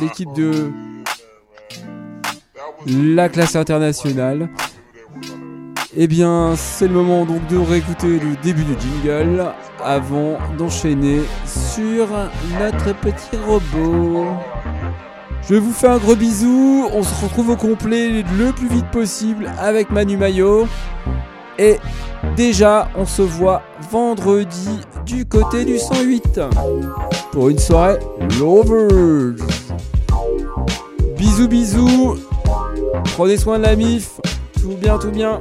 l'équipe de la classe internationale. Eh bien, c'est le moment donc de réécouter le début du jingle avant d'enchaîner sur notre petit robot. Je vous fais un gros bisou, on se retrouve au complet le plus vite possible avec Manu Mayo. Et déjà, on se voit vendredi du côté du 108 pour une soirée Lovers. Bisous, bisous. Prenez soin de la MIF. Tout bien, tout bien.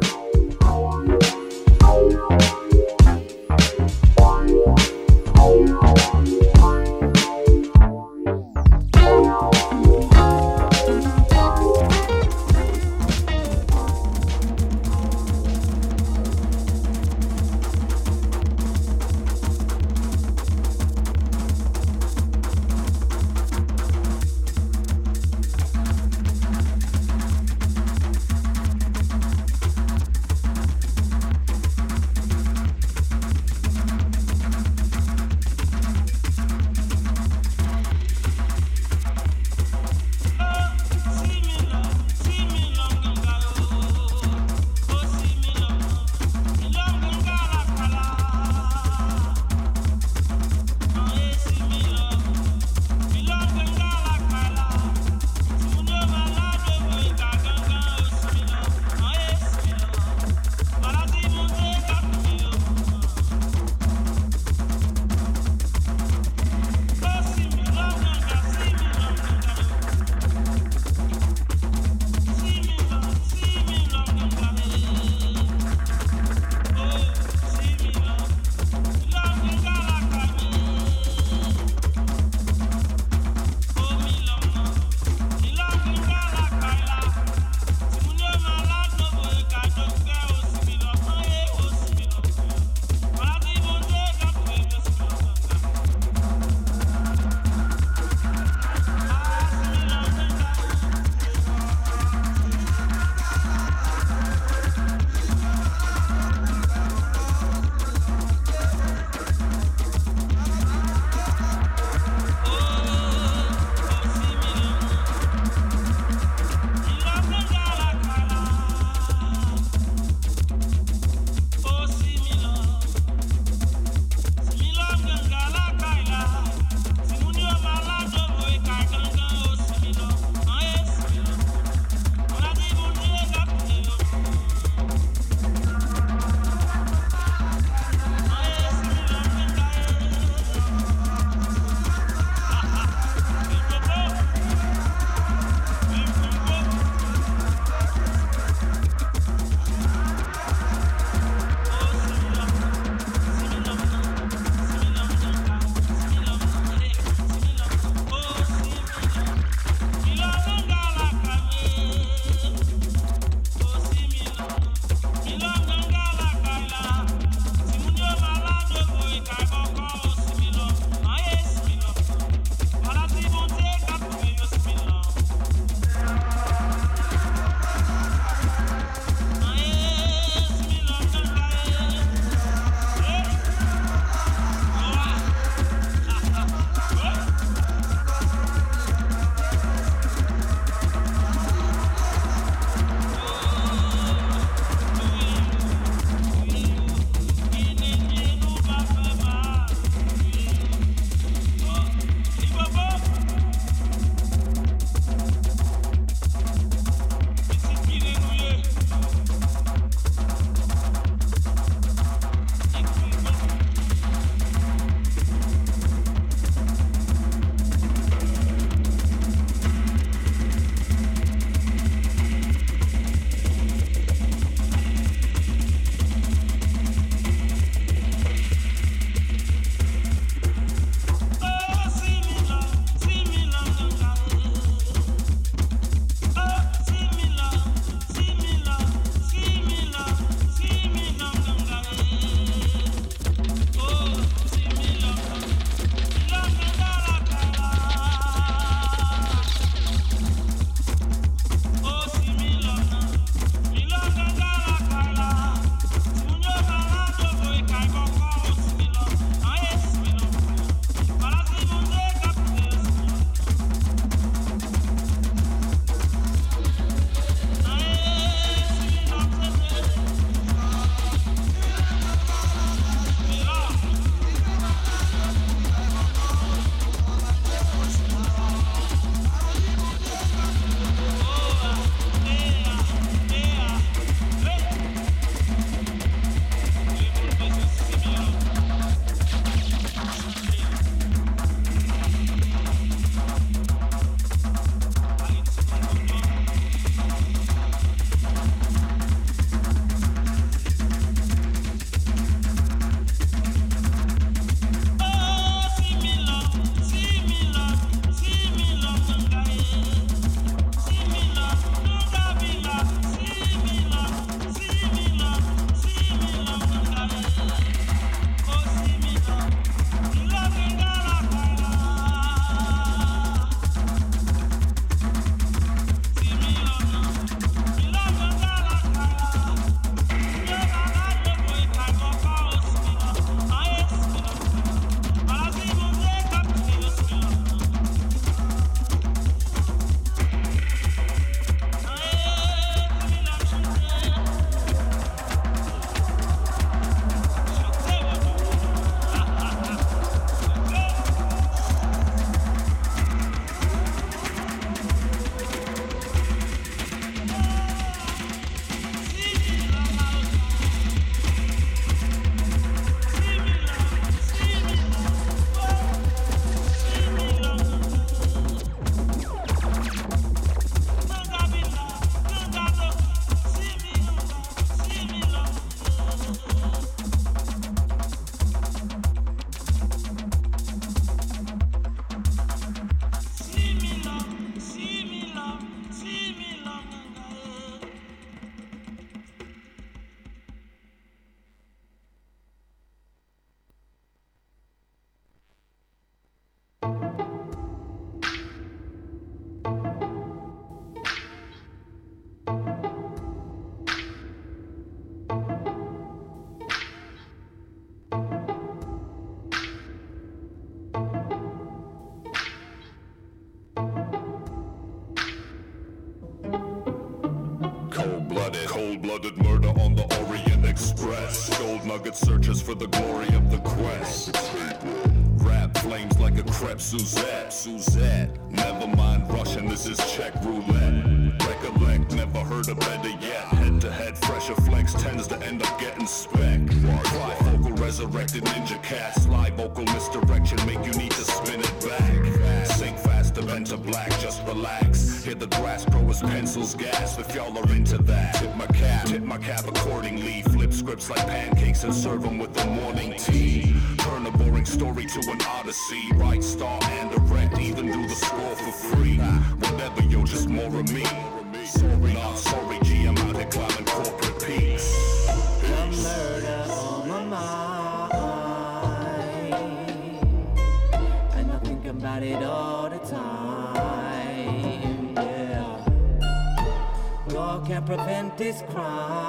is crowned.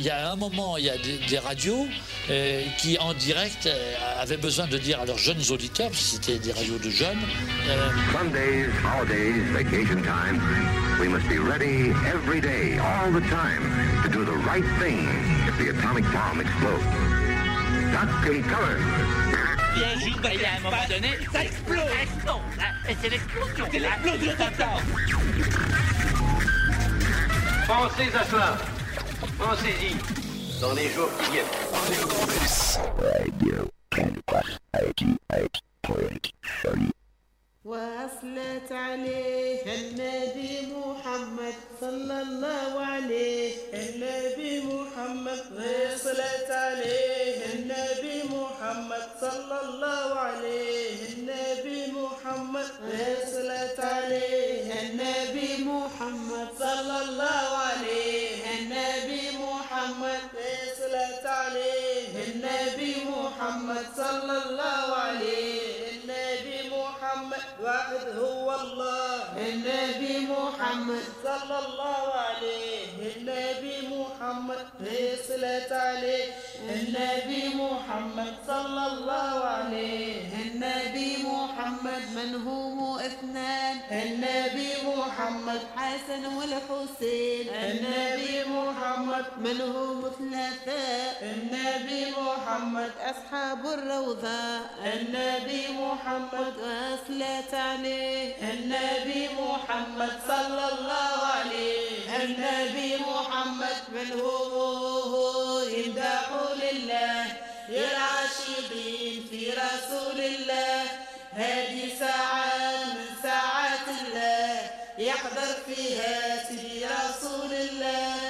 Il y a- il y, a- il y a un moment, il y a des, des radios euh, qui, en direct, euh, avaient besoin de dire à leurs jeunes auditeurs, parce que c'était des radios de jeunes, euh, Sundays, holidays, vacation time, we must be ready every day, all the time, to do the right thing if the atomic bomb explodes. Duck and cover. Bien juste, et à un moment donné, ça explose. Ça explose. hein. Et c'est l'explosion. C'est l'explosion totale. Pensez à cela. Pensez-y. Dans les jours qui viennent. وصلت عليه النبي محمد صلى الله عليه النبي محمد وصلت عليه النبي محمد صلى الله عليه النبي محمد صلى الله عليه النبي محمد صلت عليه. النبي محمد صلى الله عليه. النبي محمد من هم اثنان؟ النبي محمد حسن والحسين. النبي محمد من هم ثلاثاء النبي محمد أصحاب الروضة. النبي محمد أصلت عليه. النبي محمد صلى الله عليه. النبي محمد من هو يمدح لله يا العاشقين في رسول الله. هذه ساعة من ساعات الله يحضر فيها سيدي رسول الله.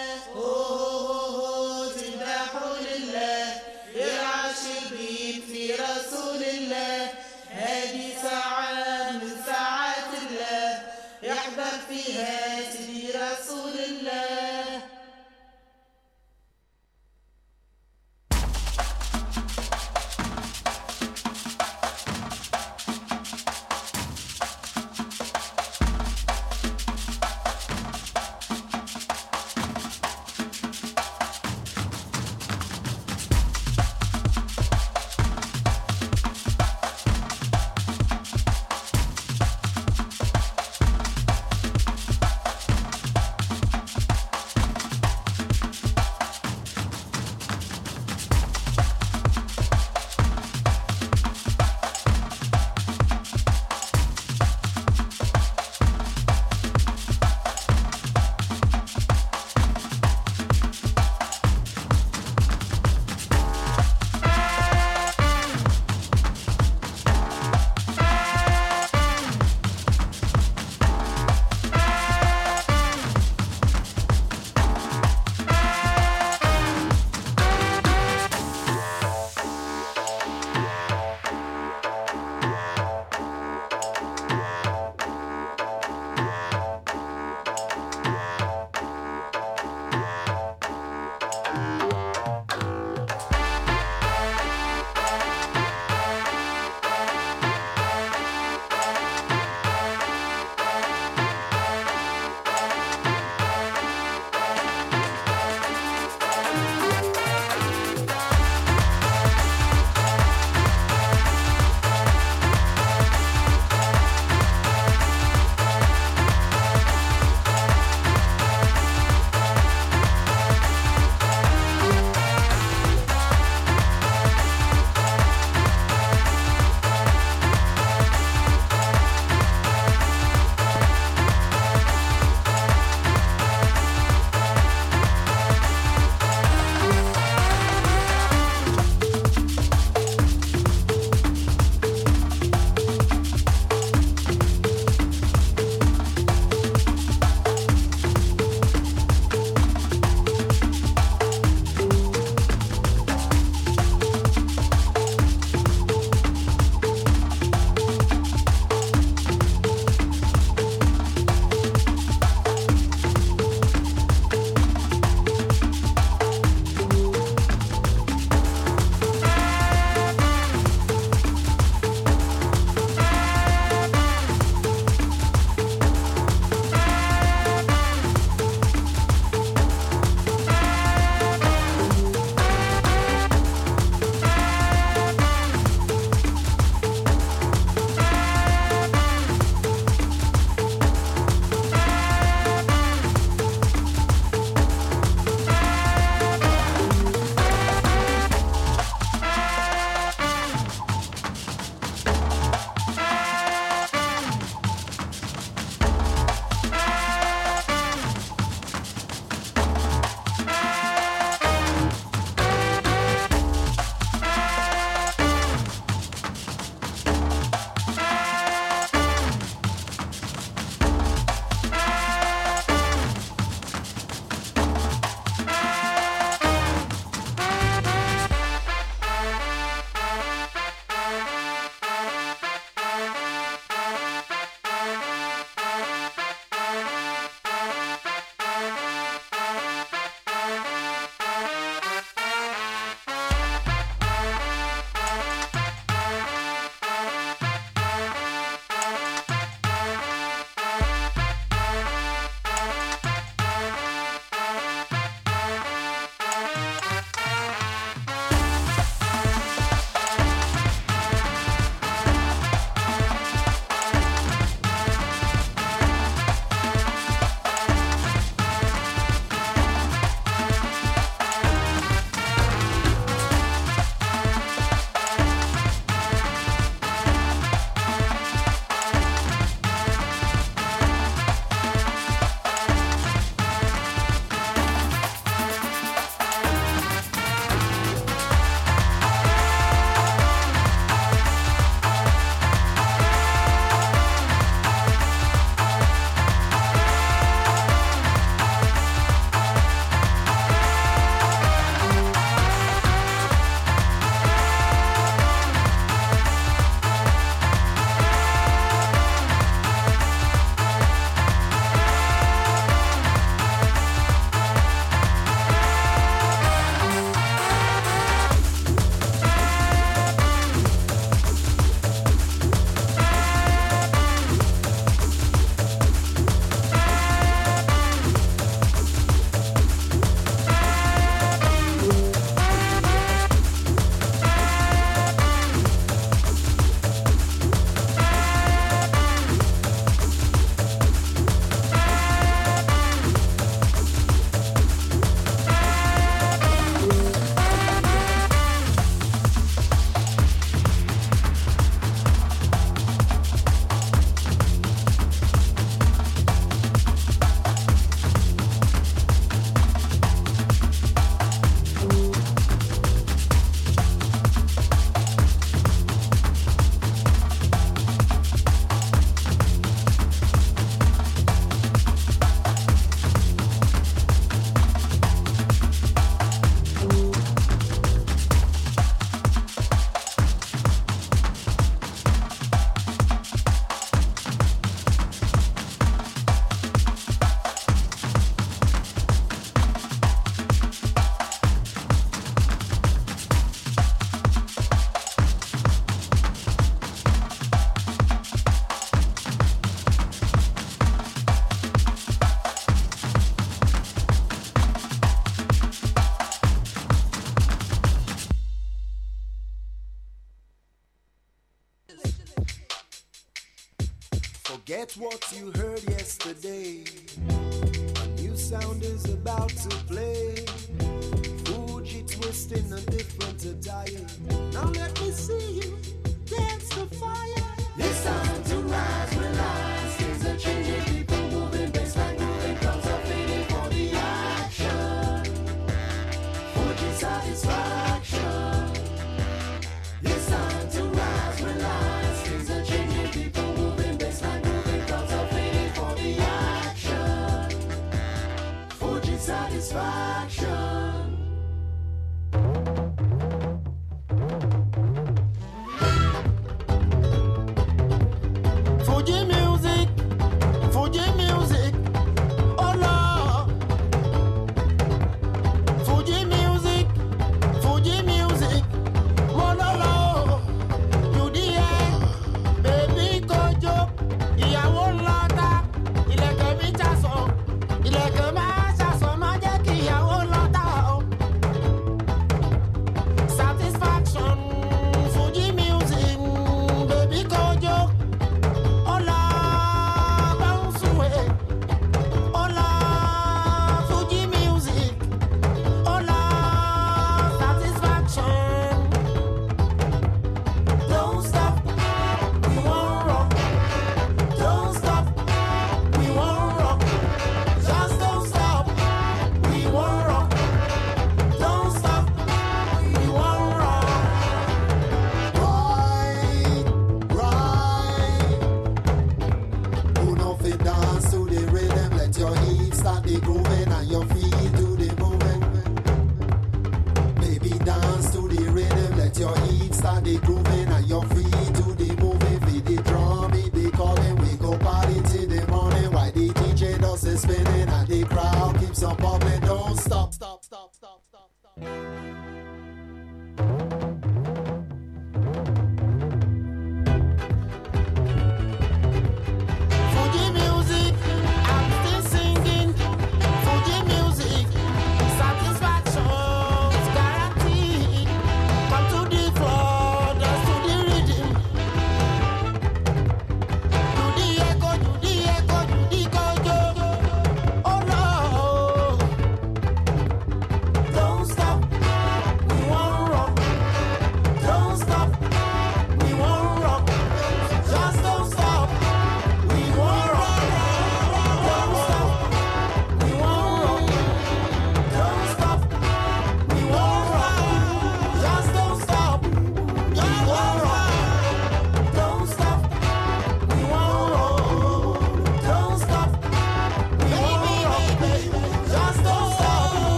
forget what you heard yesterday. A new sound is about to play.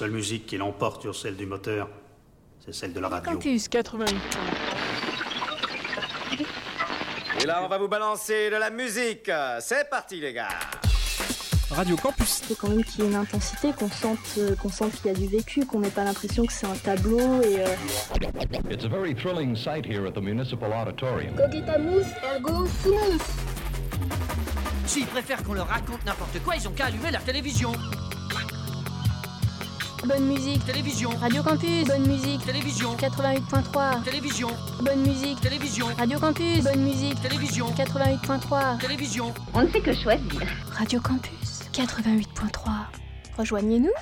Seule musique qui l'emporte sur celle du moteur, c'est celle de la radio. Campus 88. Et là, on va vous balancer de la musique. C'est parti, les gars. Radio Campus. faut quand même qu'il y ait une intensité, qu'on sente, euh, qu'on sente qu'il y a du vécu, qu'on n'ait pas l'impression que c'est un tableau et. euh, It's a very thrilling sight here at the Municipal Auditorium. Cogitamus ergo sum. S'ils préfèrent qu'on leur raconte n'importe quoi, ils ont qu'à allumer la télévision. Bonne musique. Télévision. Radio Campus. Bonne musique. Télévision. 88.3. Télévision. Bonne musique. Télévision. Radio Campus. Bonne musique. Télévision. 88.3. Télévision. On ne fait que choisir. Radio Campus. 88.3. Rejoignez-nous.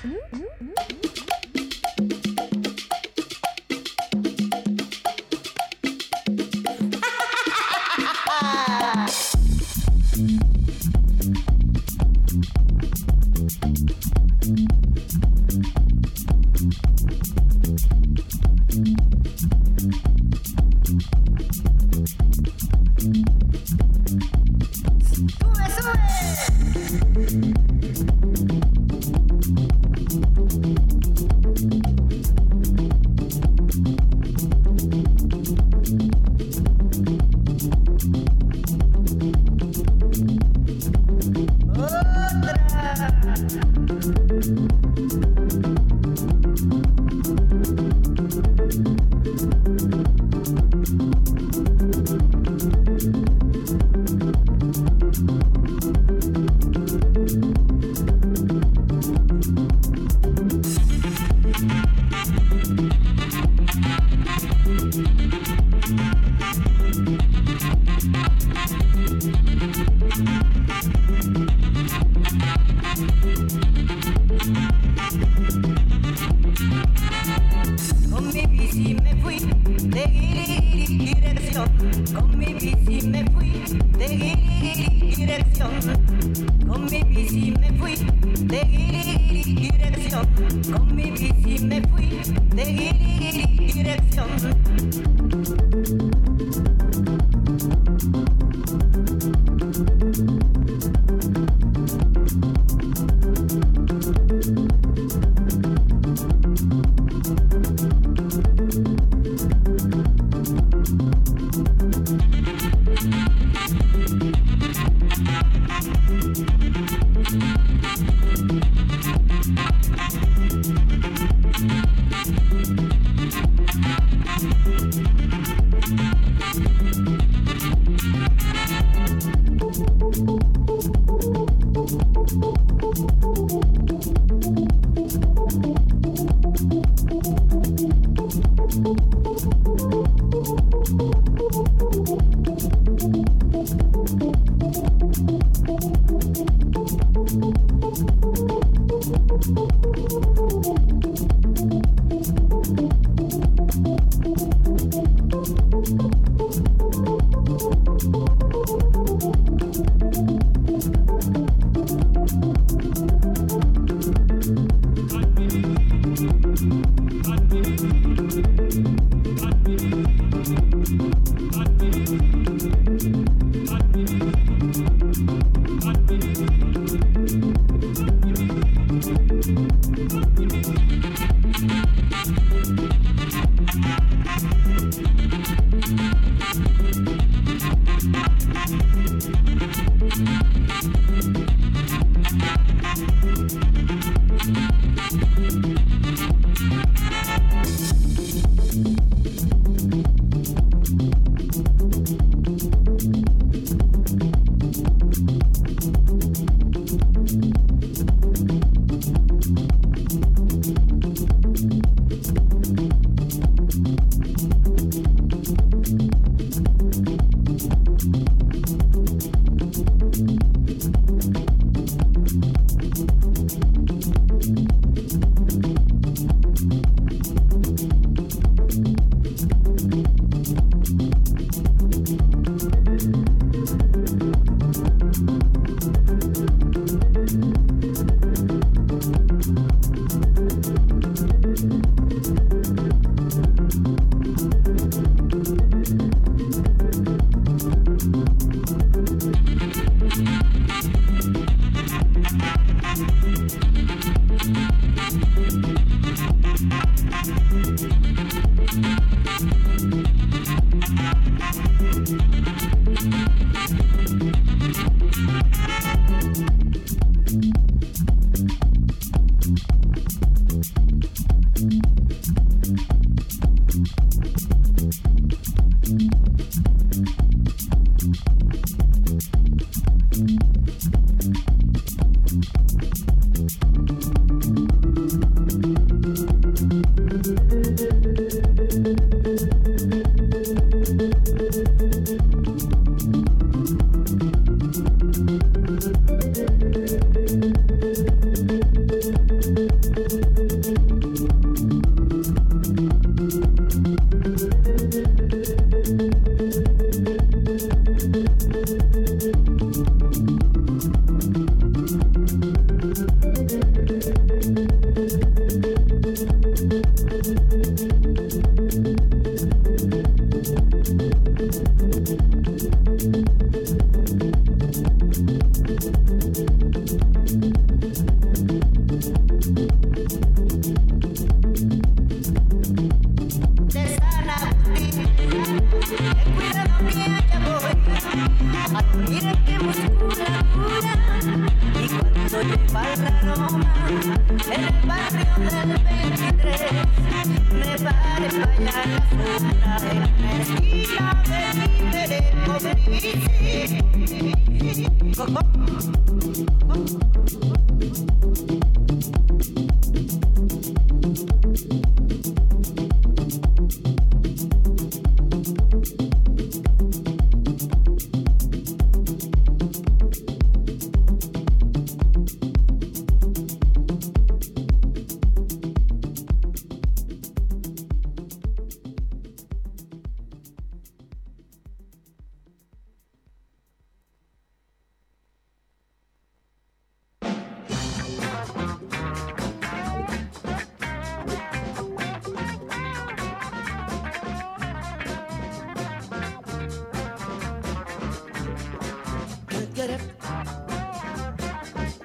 Get up.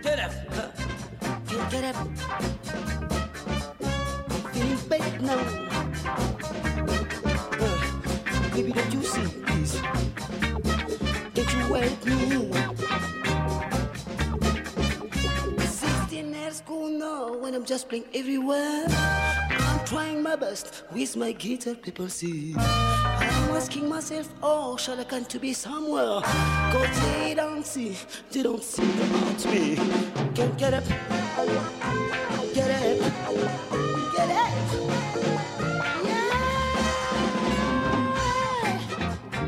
Get up. Get, get up. I'm feeling bad now. Uh, baby, don't you see, please? Don't you help me? 16 at school now when I'm just playing everywhere. Trying my best with my guitar, people see. I'm asking myself, oh, shall I come to be somewhere? Cause they don't see, they don't see about me. Can't get up, get up, get up. Yeah.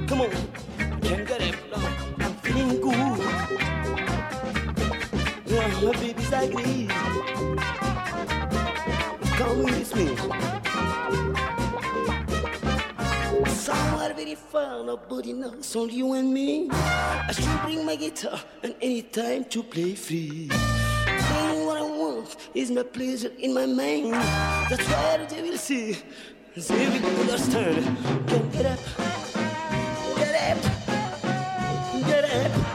Come on, can't get up, no, I'm feeling good. Yeah, my baby's agree. With. Somewhere very far, nobody knows, only you and me. I should bring my guitar and any time to play free. Playing what I want is my pleasure in my mind. That's why they will see, they will understand. Get up, get up, get up,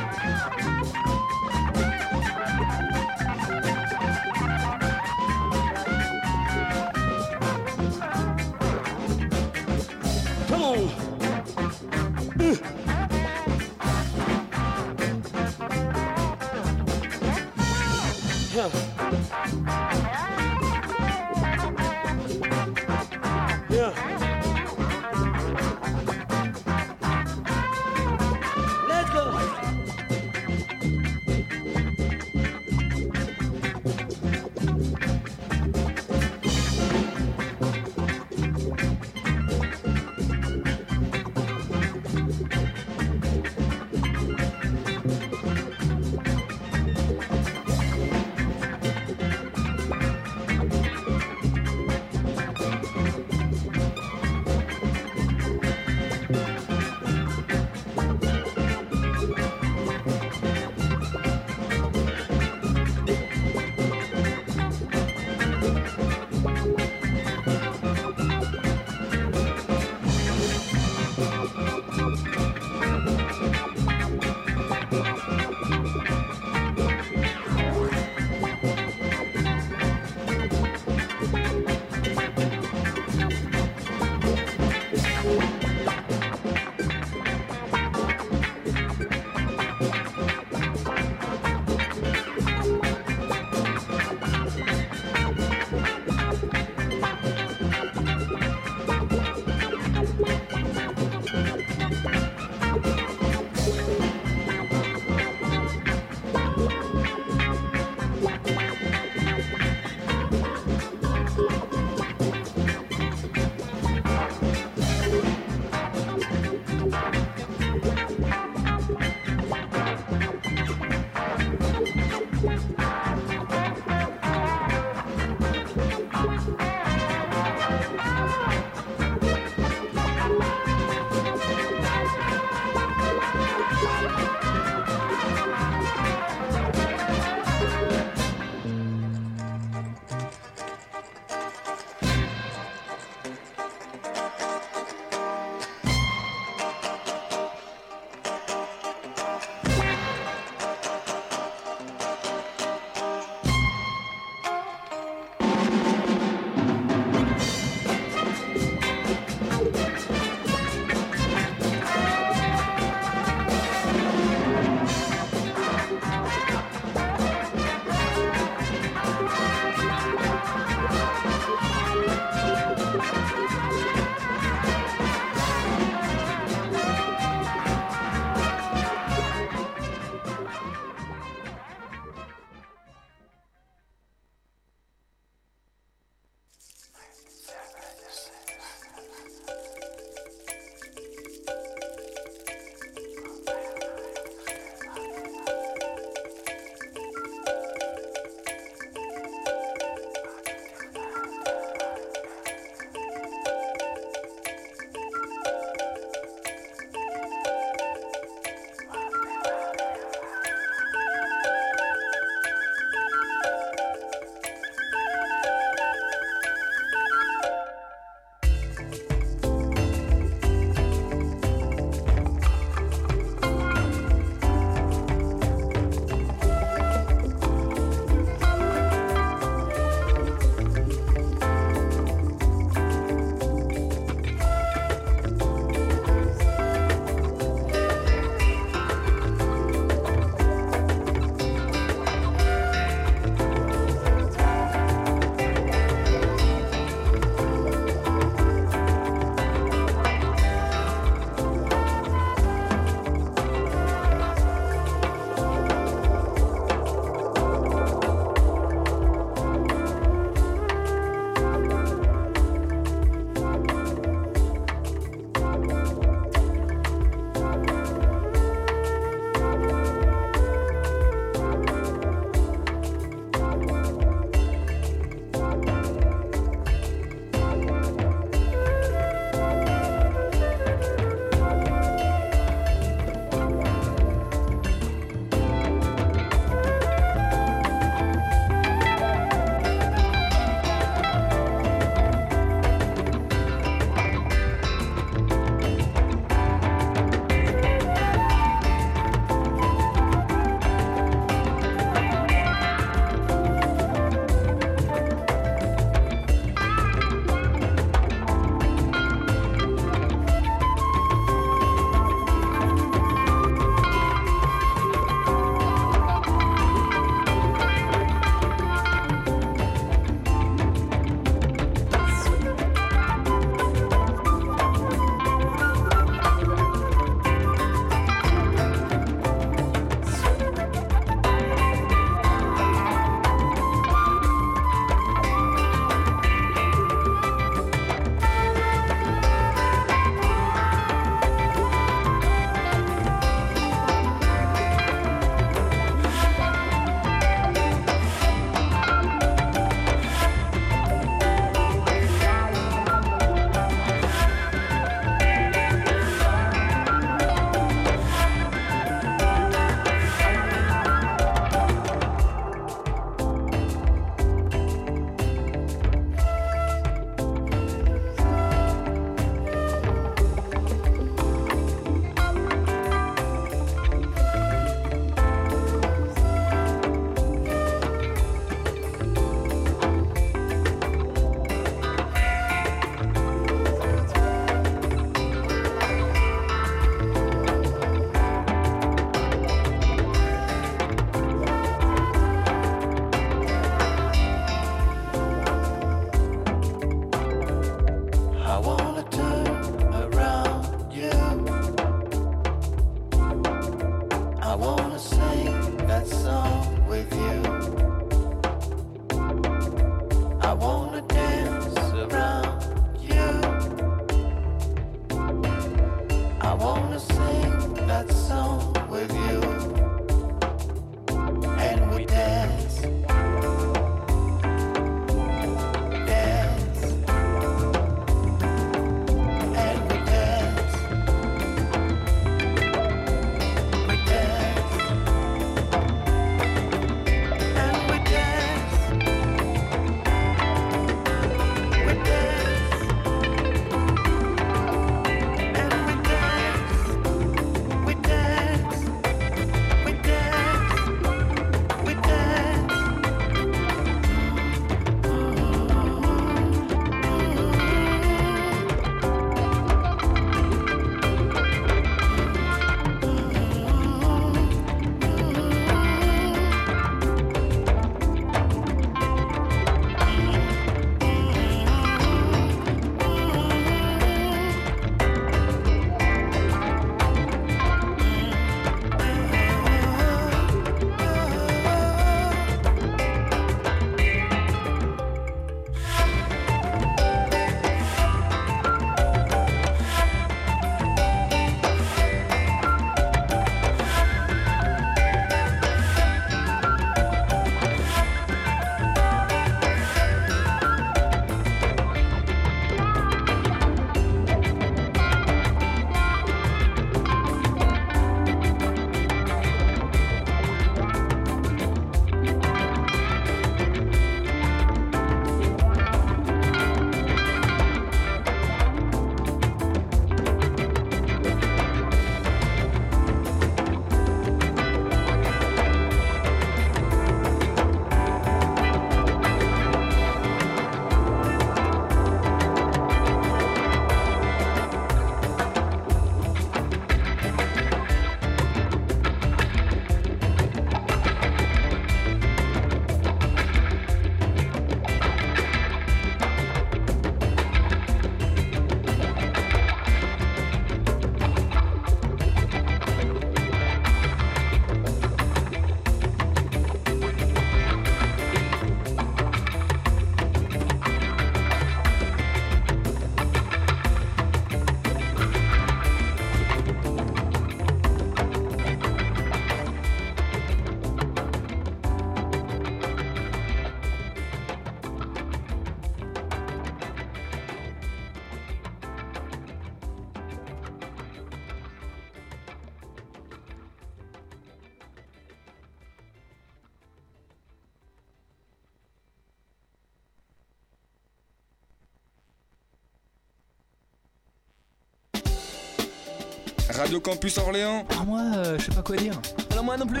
Radio Campus Orléans. Ah, moi, euh, je sais pas quoi dire. Alors moi non plus.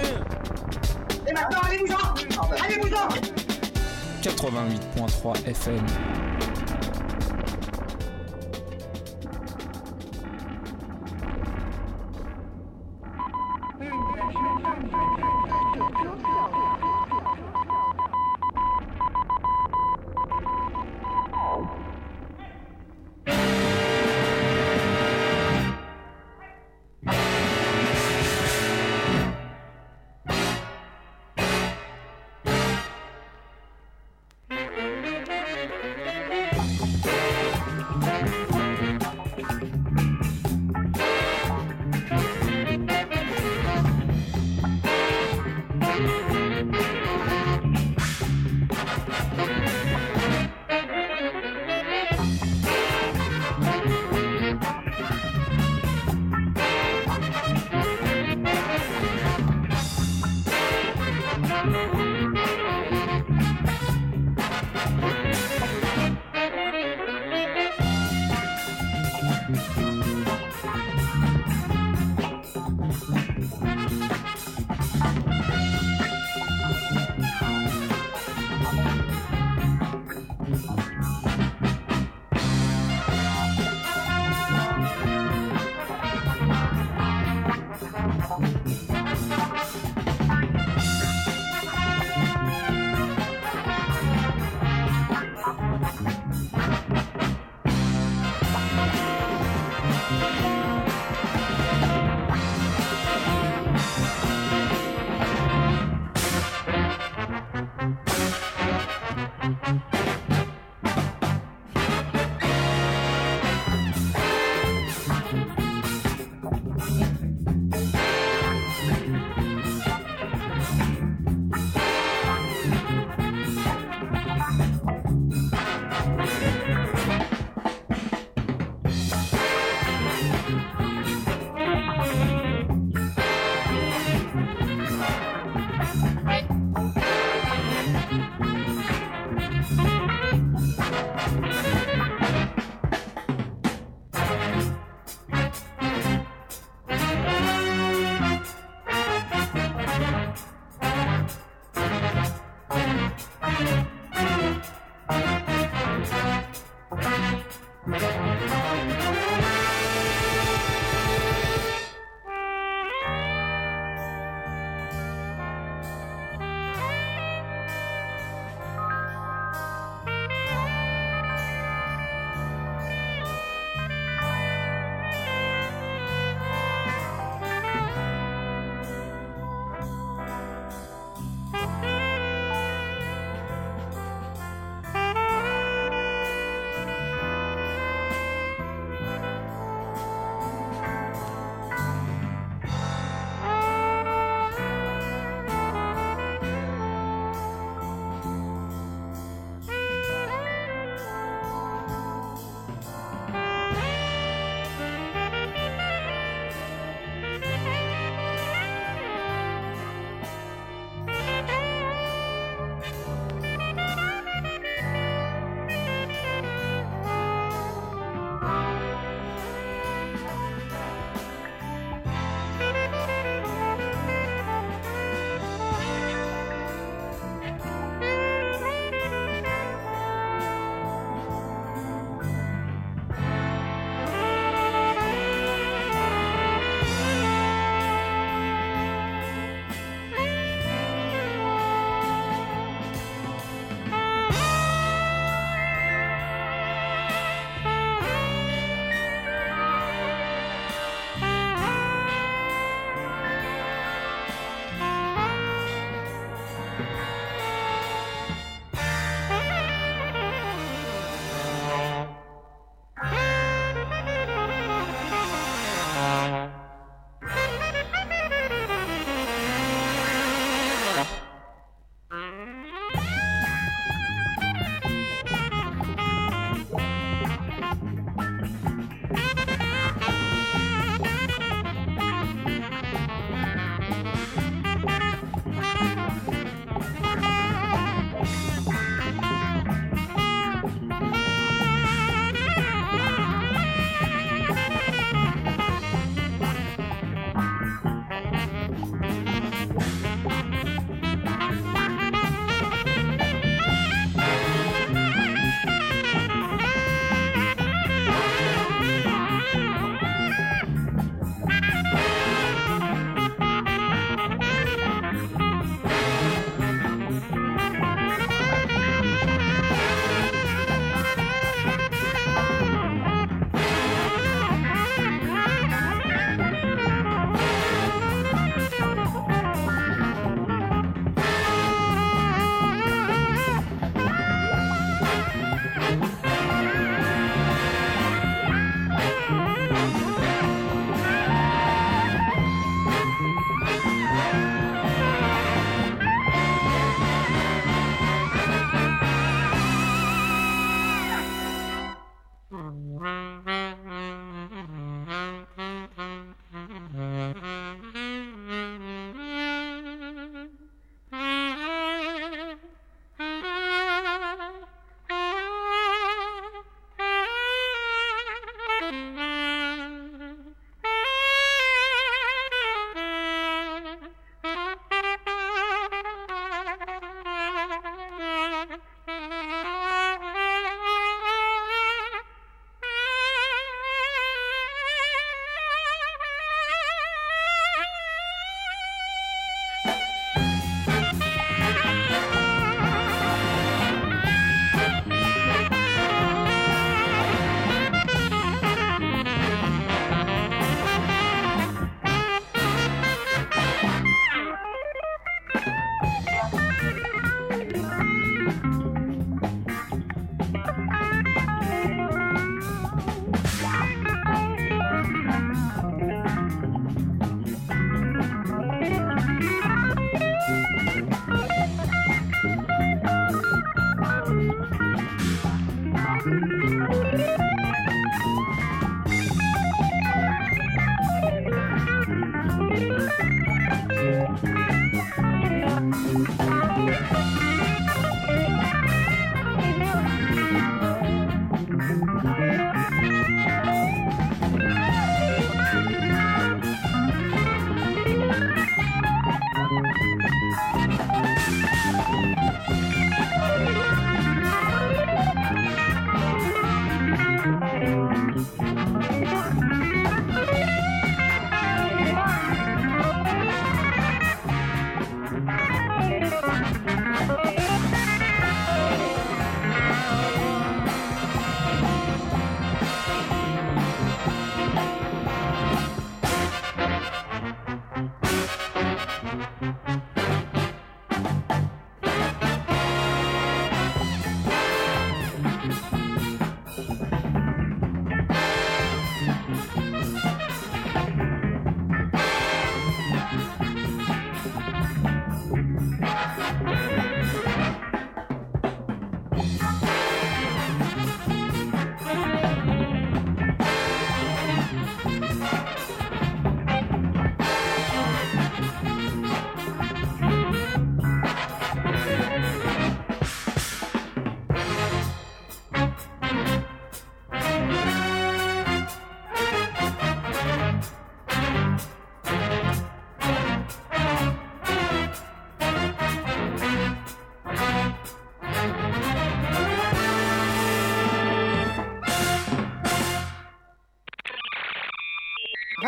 Et maintenant, allez-vous-en Allez-vous-en 88.3 FM.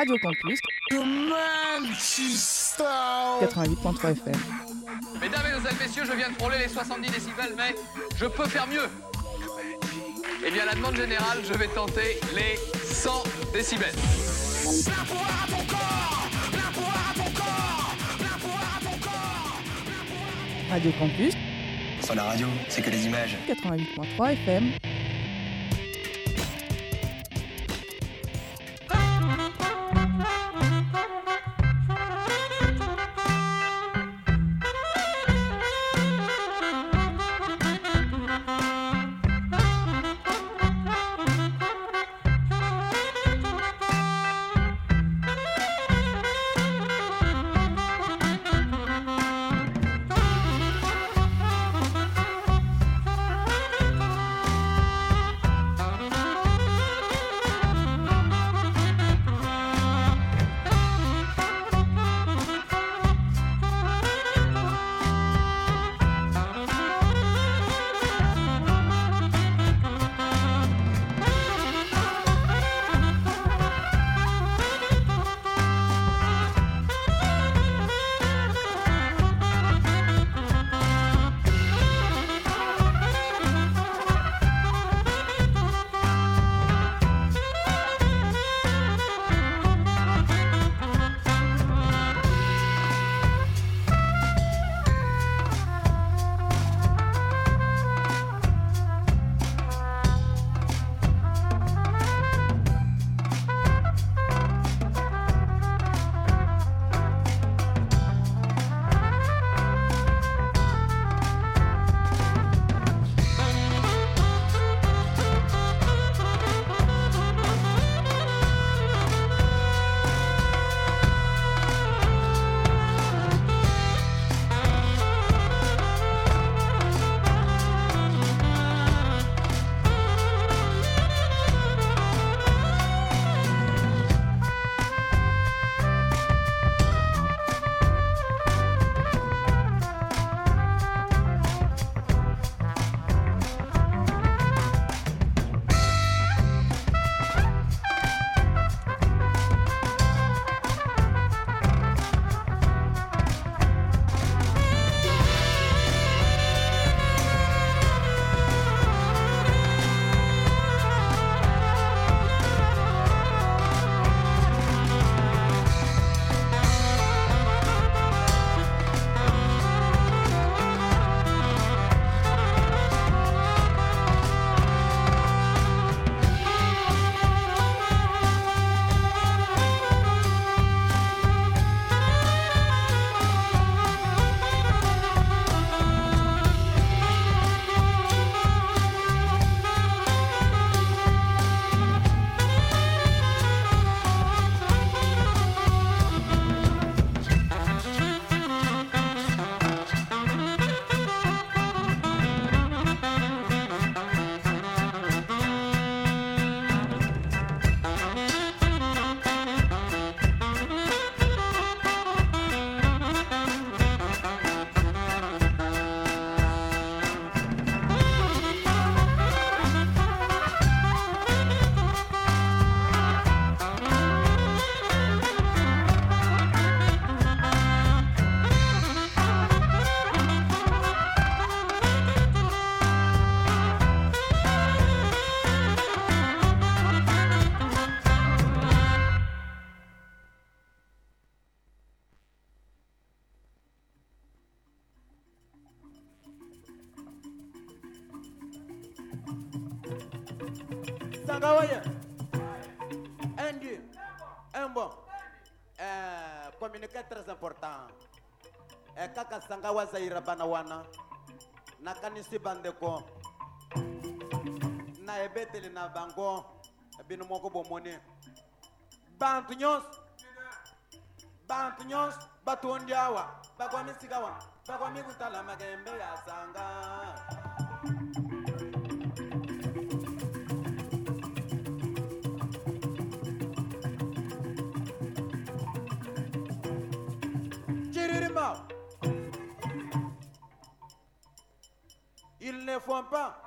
Radio Campus 88.3 FM. Mesdames et messieurs, je viens de frôler les 70 décibels, mais je peux faire mieux. Eh bien, à la demande générale, je vais tenter les 100 décibels. Radio Campus Sans la radio, c'est que les images. 88.3 FM. Kaka sangawa zaira bana wana. Nakanisi bandeko. Na ebeteli na bango. Bino moko bomoni. Bantu nyonso. Bantu nyonso batondi awa. Bakomi sika wa. Bakomi kutala magembe ya sanga. Ne font pas.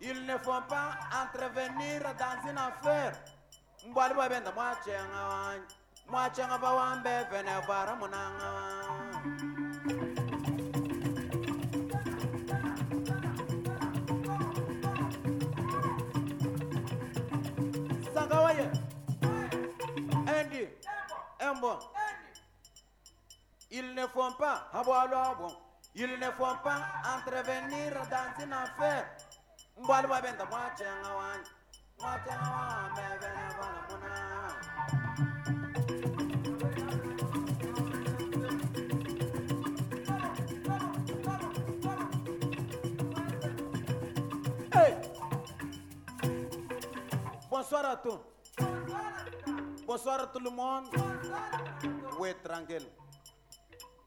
Ils ne font pas intervenir dans une affaire. Mbwali ba benda mwachenga wanyi. Mwachenga ba wambe vene vara munanga. Sangawaye. Andy. Embo. Ils ne font pas, habwalo bon. Ils ne font pas intervenir dans une affaire. Bonsoir à tous. Bonsoir à tout le monde. Oui, tranquille.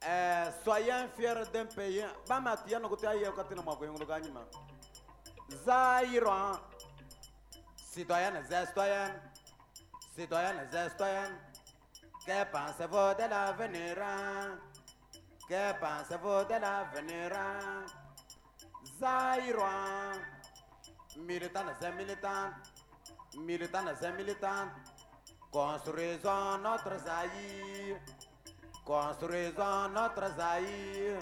Euh, soyez fiers d'un pays. Bama tiano kote aye katina mako yungu kanyima. Zairo. Citoyenne, citoyenne. Citoyenne, citoyenne. Que pensez-vous de l'avenir? Que pensez-vous de l'avenir? Zairo. Militant, c'est militant. Militant, c'est militant. Construisons notre Zaïre. Construisons notre Zaïre.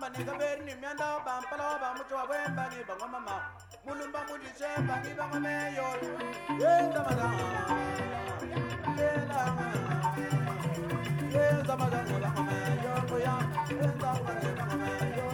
bamba negaberi nimyanda bampala bamuchwa bwemba ni bangwa mama mulumba mujishemba ni bangwa meyo yenda magana yenda yenda yenda yenda yenda yenda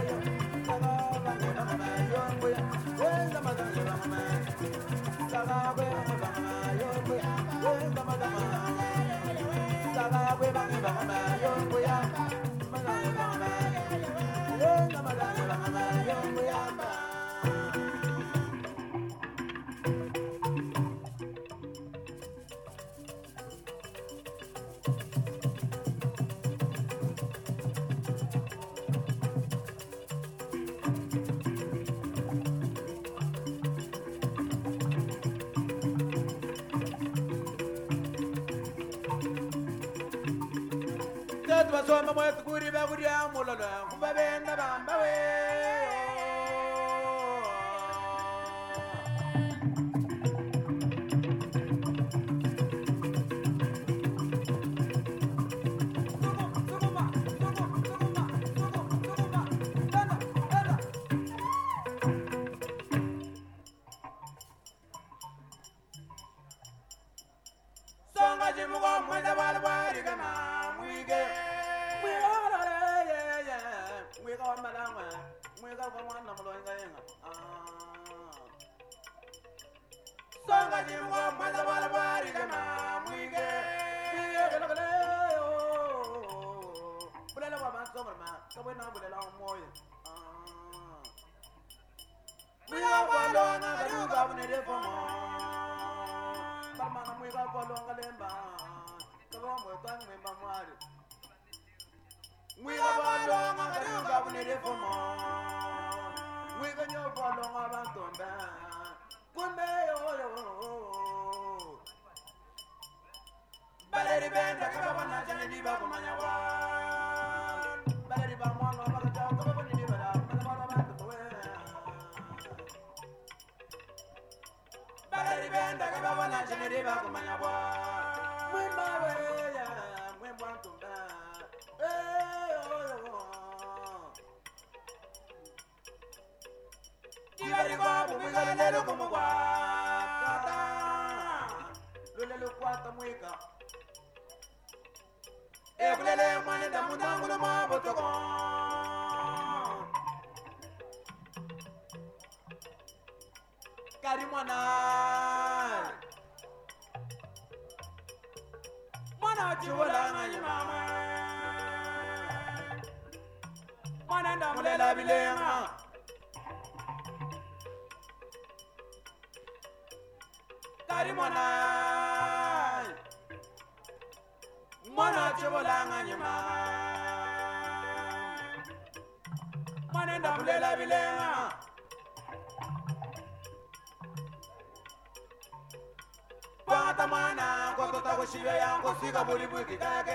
Buri Buri Dad.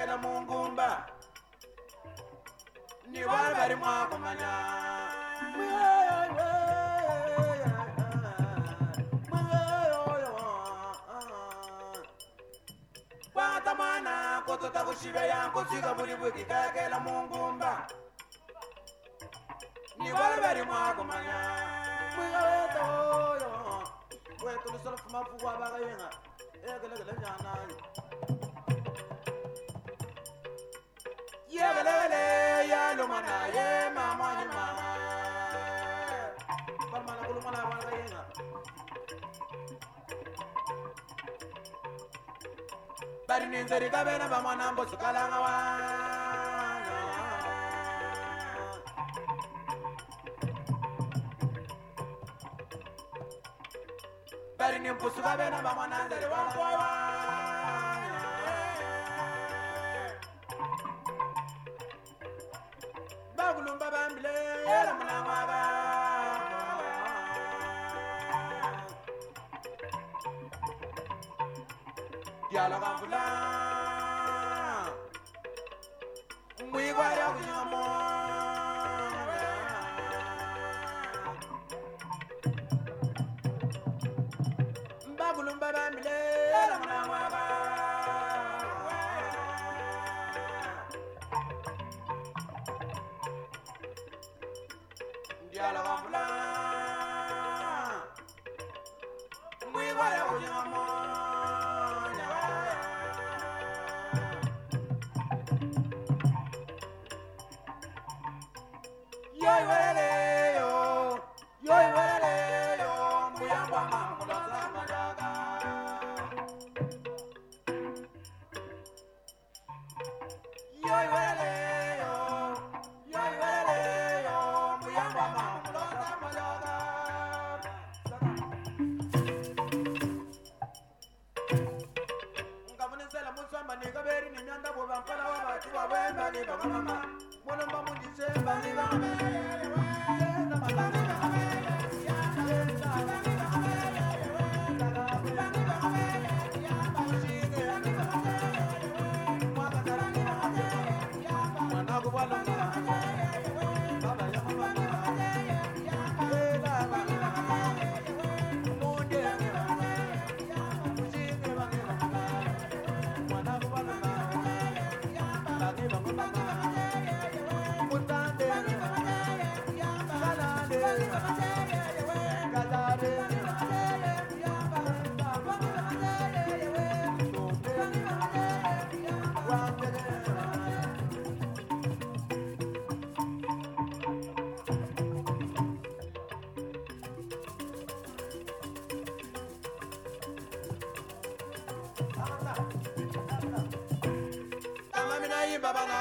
linze likabeera bamwana mbu sikalanga wanya mpusu bamwana baba mama, mwana mbamu disemba, Baba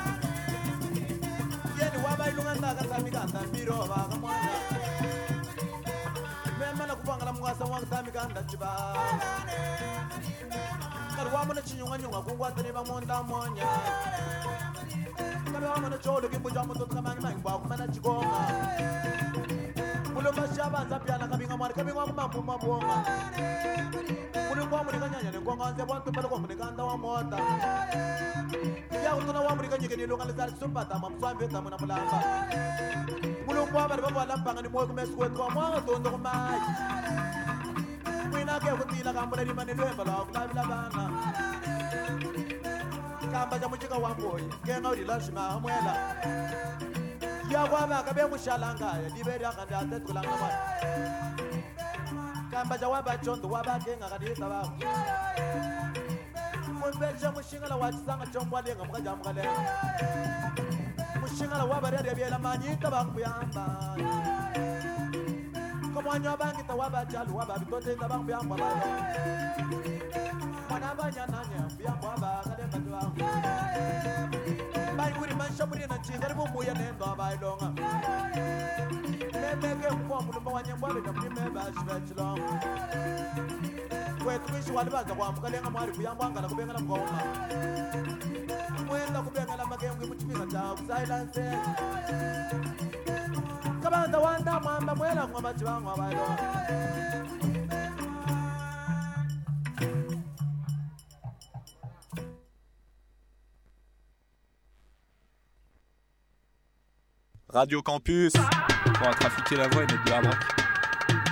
samikanda mbirova kamwana vemana kuvangala mungasa wa samikanda civa kari wamona cinyungwanyungwa wa mota akutona wambulika nyikeni ilunganisali sumpatama muswamvetamu na mulanga mulungu wa vari va vala mpanga ni moyo kumesikuwetuwa mwanga tonza kumayi mwina ke kutila kambula lima ni lwemba lwa kulavila vana kamba ca mucika wa mboyi kenga ulila swimamwela yakwavaka vekuxalangaya live lyakandyatetukulanga mwana kamba ca wa vacondo wa vakenga kaniyisavaku mumbeje mushingala wachisanga chombwalenga mukaja mukalenga mushingala wabarerya byela manyita bakuyamba komwanya bangita wabajalu wababitoteza banguyamba balo mwana banyananya mbuyamba abakalemba tibangu bayikuri mansha mulina chingari mumuya nendo abayilonga memeke mkwa mulumba wanyembwabita mulime bashivechilonga kwetu kwishi walibanza kuyambwangala mwenda kubengela kabanza wanda mwamba mwela Radio Campus. On va trafiquer la voix et mettre de la.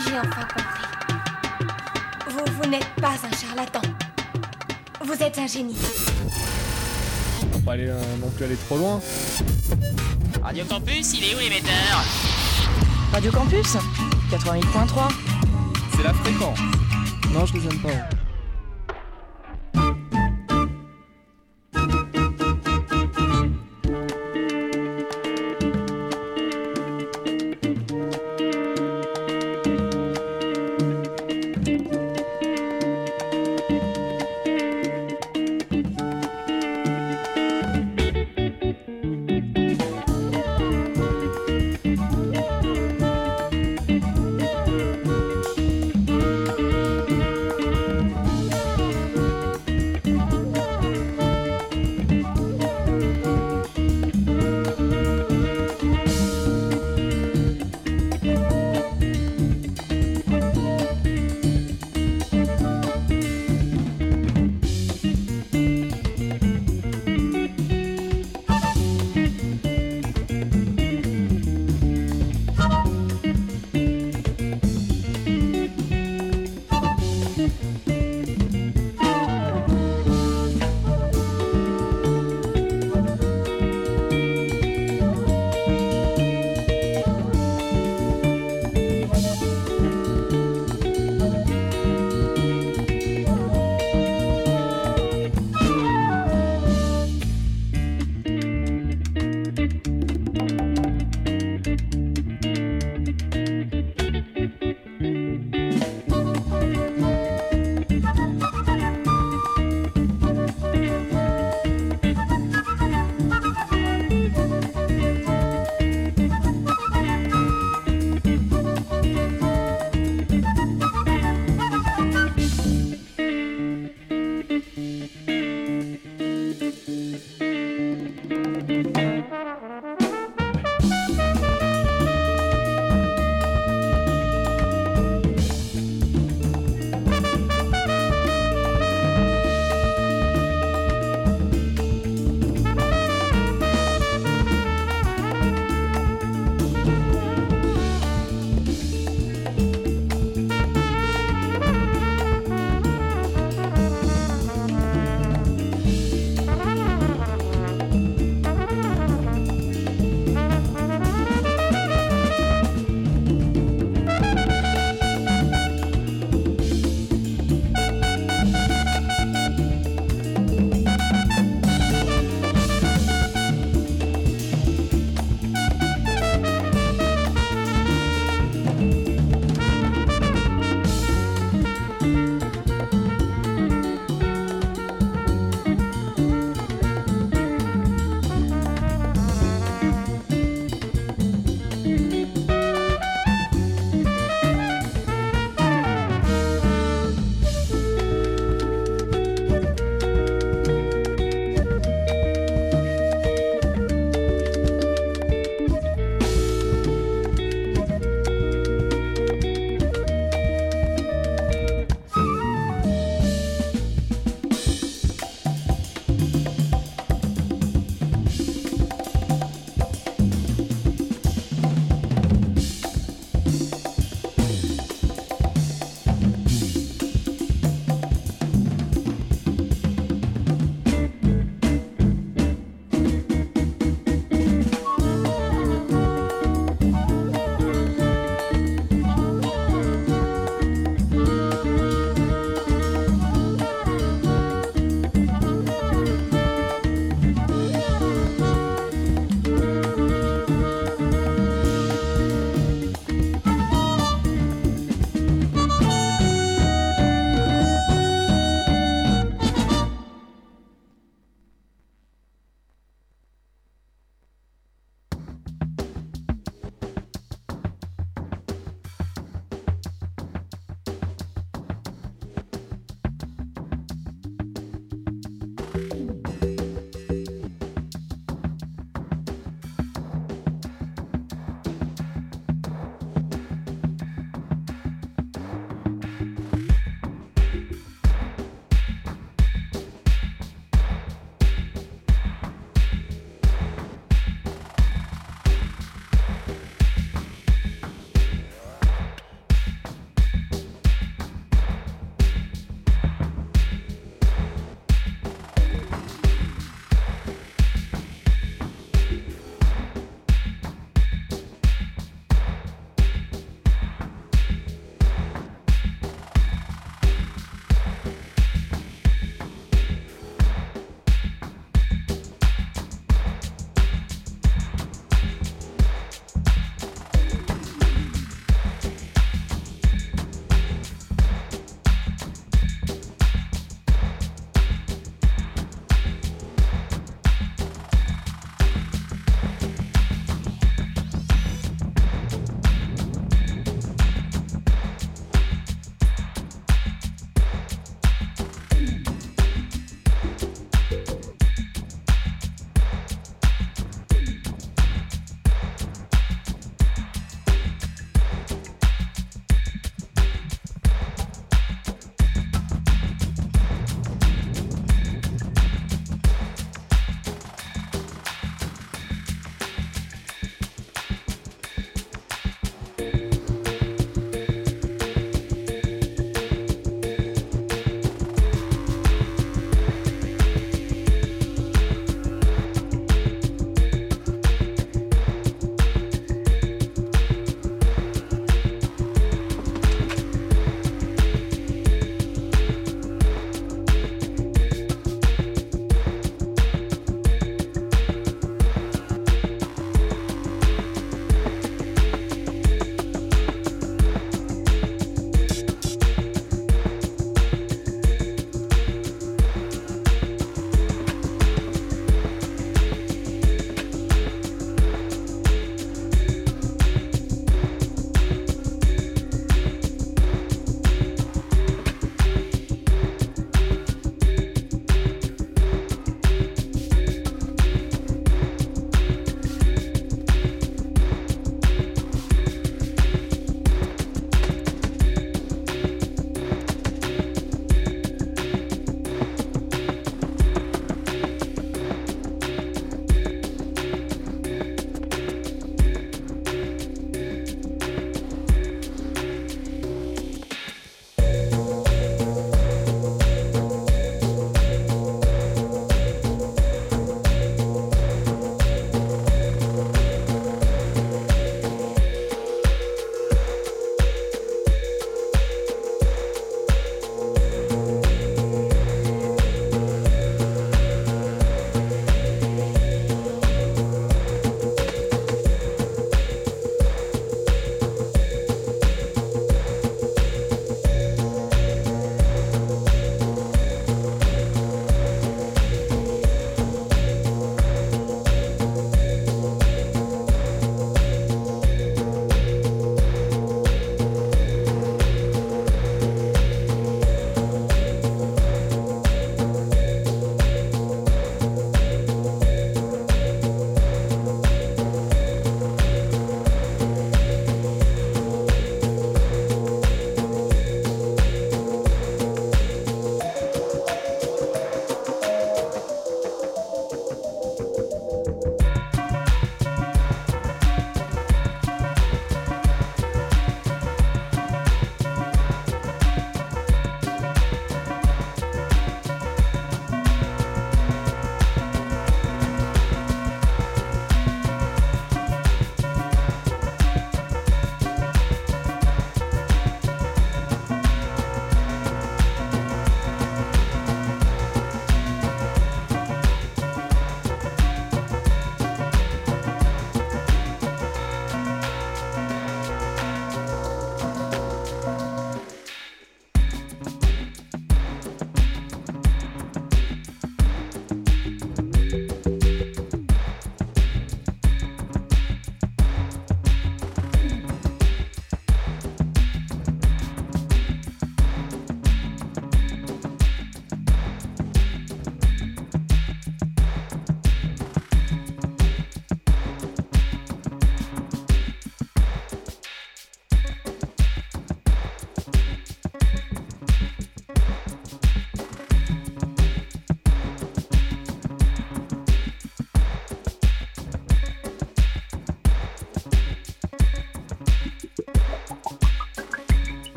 J'ai enfin compris. Vous, vous n'êtes pas un charlatan. Vous êtes un génie. On va pas aller, euh, non plus aller trop loin. Radio Campus, il est où l'émetteur? Radio Campus 88.3. C'est la fréquence. Non, je les aime pas.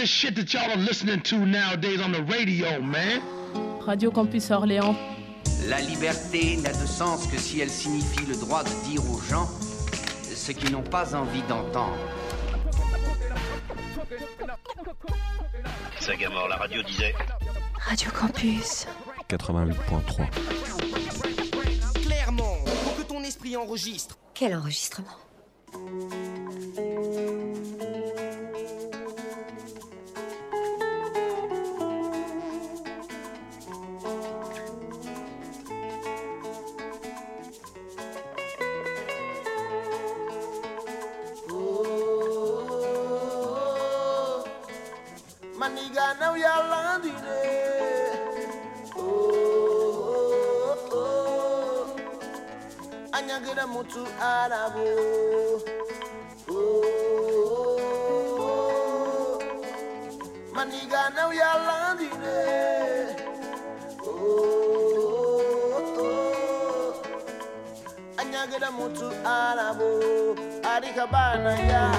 This shit that y'all are listening to nowadays on the radio, man? Radio Campus Orléans. La liberté n'a de sens que si elle signifie le droit de dire aux gens ce qu'ils n'ont pas envie d'entendre. Sagamore, la radio disait. Radio Campus. 88.3. Clairement, pour que ton esprit enregistre. Quel enregistrement? cabana, yeah.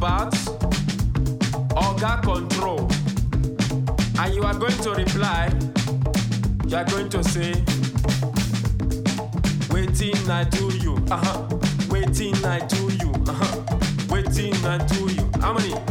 about Oga Control. And you are going to reply, you are going to say, Waiting, I do you. Uh huh. Waiting, I do you. Uh huh. Waiting, I do you. How many?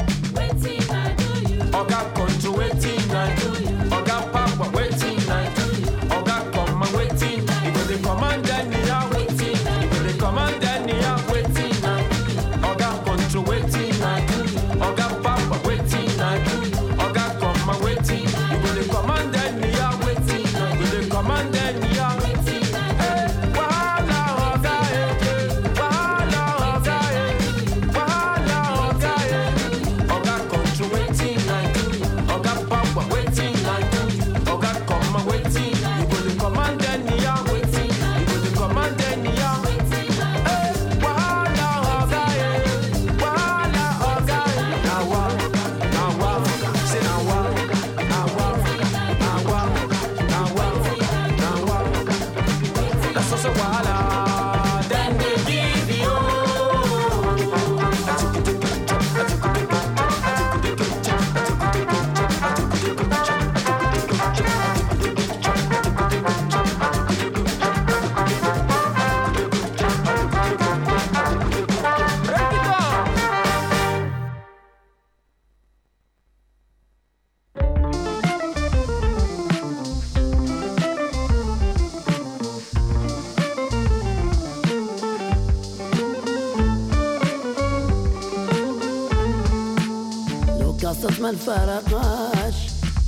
ما نفرقاش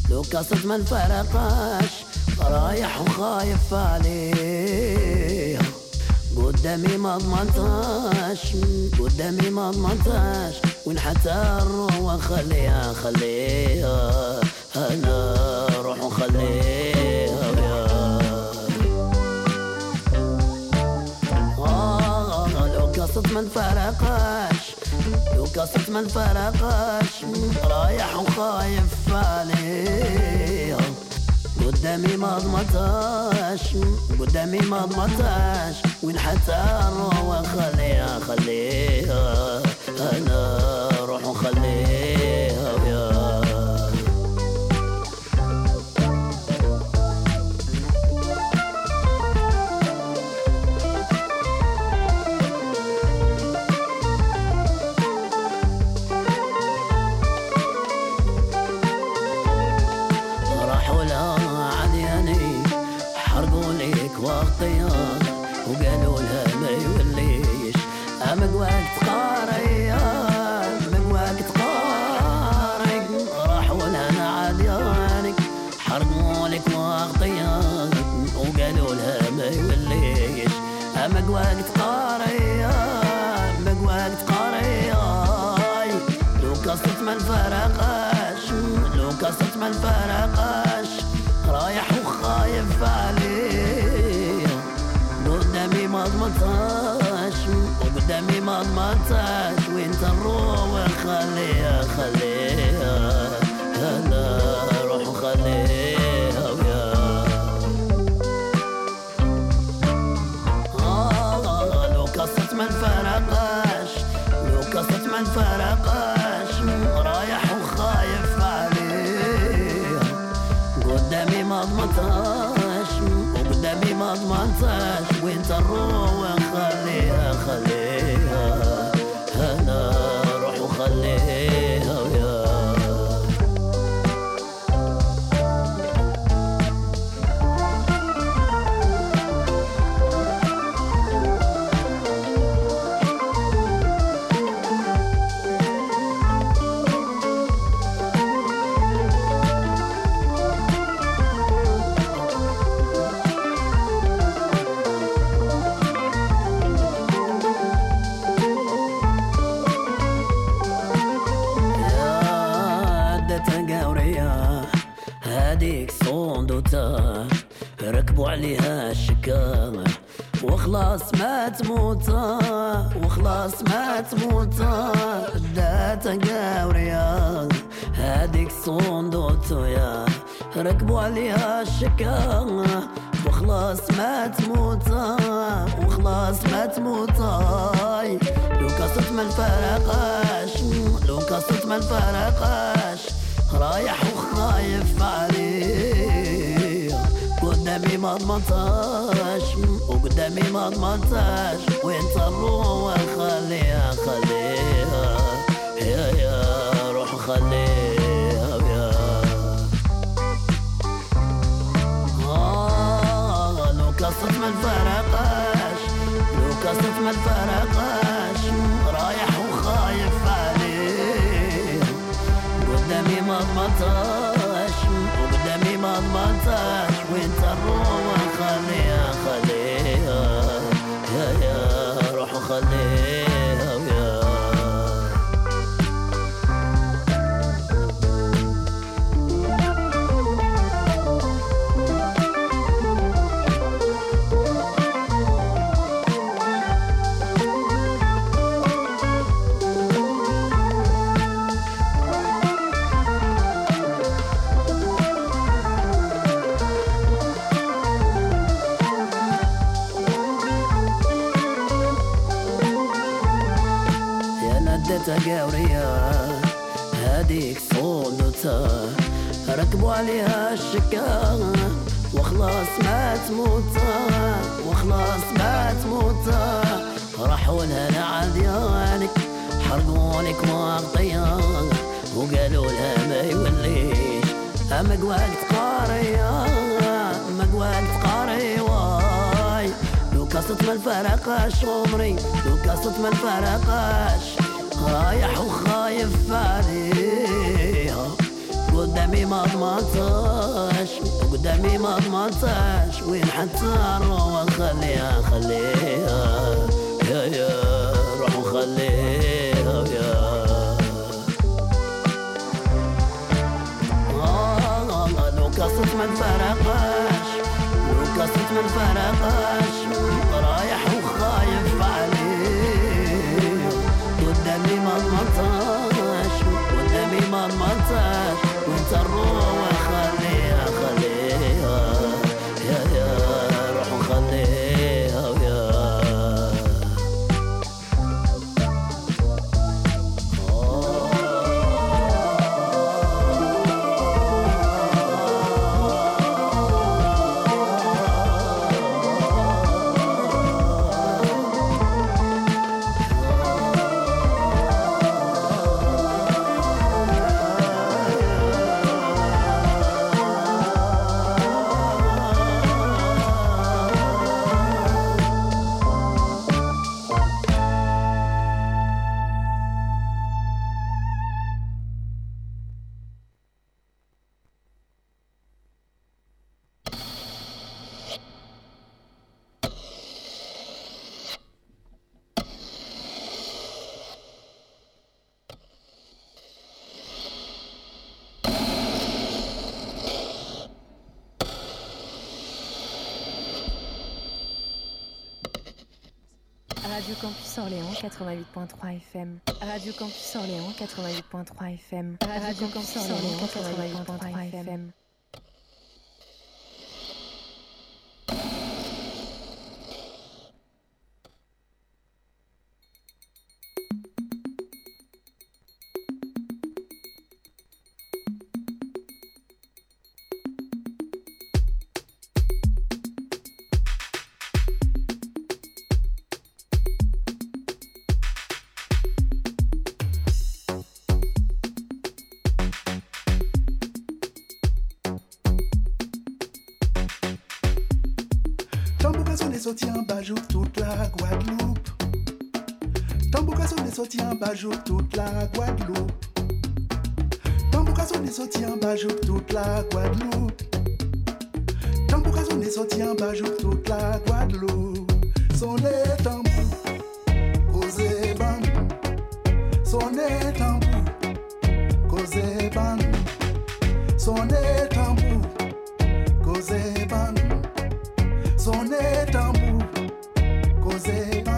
لو قصة ما نفرقاش رايح وخايف عليها. قدامي ما ضمنتاش قدامي ما ضمنتاش وين حتى نروح وخليها خليها. أنا روح وخليها يا آه لو قصة ما نفرقاش لو قصة ما نفرقاش رايح وخايف عليها قدامي ما ضمتاش قدامي ما ضمتاش وين حتى نروح وخليها خليها أنا. ضمنتاش وانت نروح وخليها خليها. أنا روح وخليها ويا آه لو قصة ما نفرقاش لو قصة ما نفرقاش رايح وخايف عليه قدامي ما ضمنتاش وقدامي ما ضمنتاش وانت نروح ركبوا عليها الشكامة وخلاص ما تموت. وخلاص ما تموت. لو قصة ما نفرقاش لو قصة ما نفرقاش رايح وخايف عليه قدامي ما ضمنتاش وقدامي ما ضمنتاش وانت نروح وخليها خليها. يا يا روح خليها كاسف ما الفرقاش لو كاسف ما الفرقاش رايح وخايف عليه. قدامي ما مطر ركبوا عليها الشكا. وخلاص ما تموت. وخلاص ما تموت. راحوا لها لعديانك حرقوا لك مغطية وقالوا لها ما يوليش. أمك وقت قارية. أمك وقت قاري واي. لو قصة ما الفرقاش عمري. لو قصة ما الفرقاش. رايح وخايف عليها قدامي ما ضمنتاش قدامي ما ضمنتاش وين حتى نروح خليها خليها يا يا روح وخليها يا. آه لو قصت ما نفرقاش لو قصت ما نفرقاش Orléans 88.3 FM. Radio Campus Orléans 88.3 FM. Radio Campus Orléans 88.3 FM. Bajou toute la Guadeloupe. Tambour sonné sorti en bajou toute la Guadeloupe. Tambour sonné sorti en bajou toute la Guadeloupe. Sonné tambour, causé ban. Sonné tambour, causé ban. Sonné tambour, causé ban. Sonné tambour, causé ban.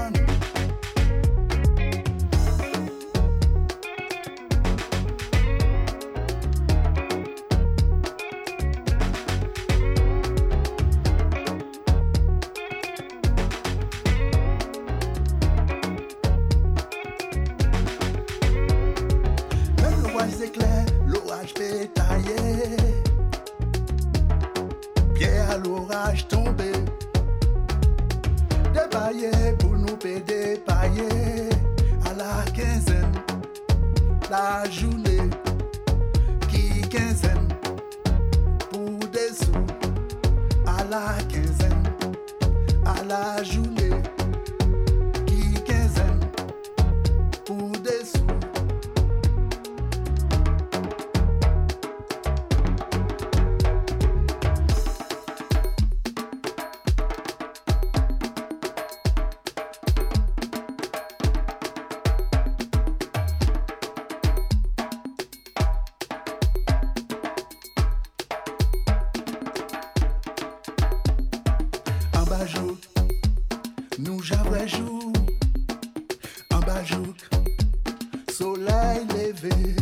Soleil levé.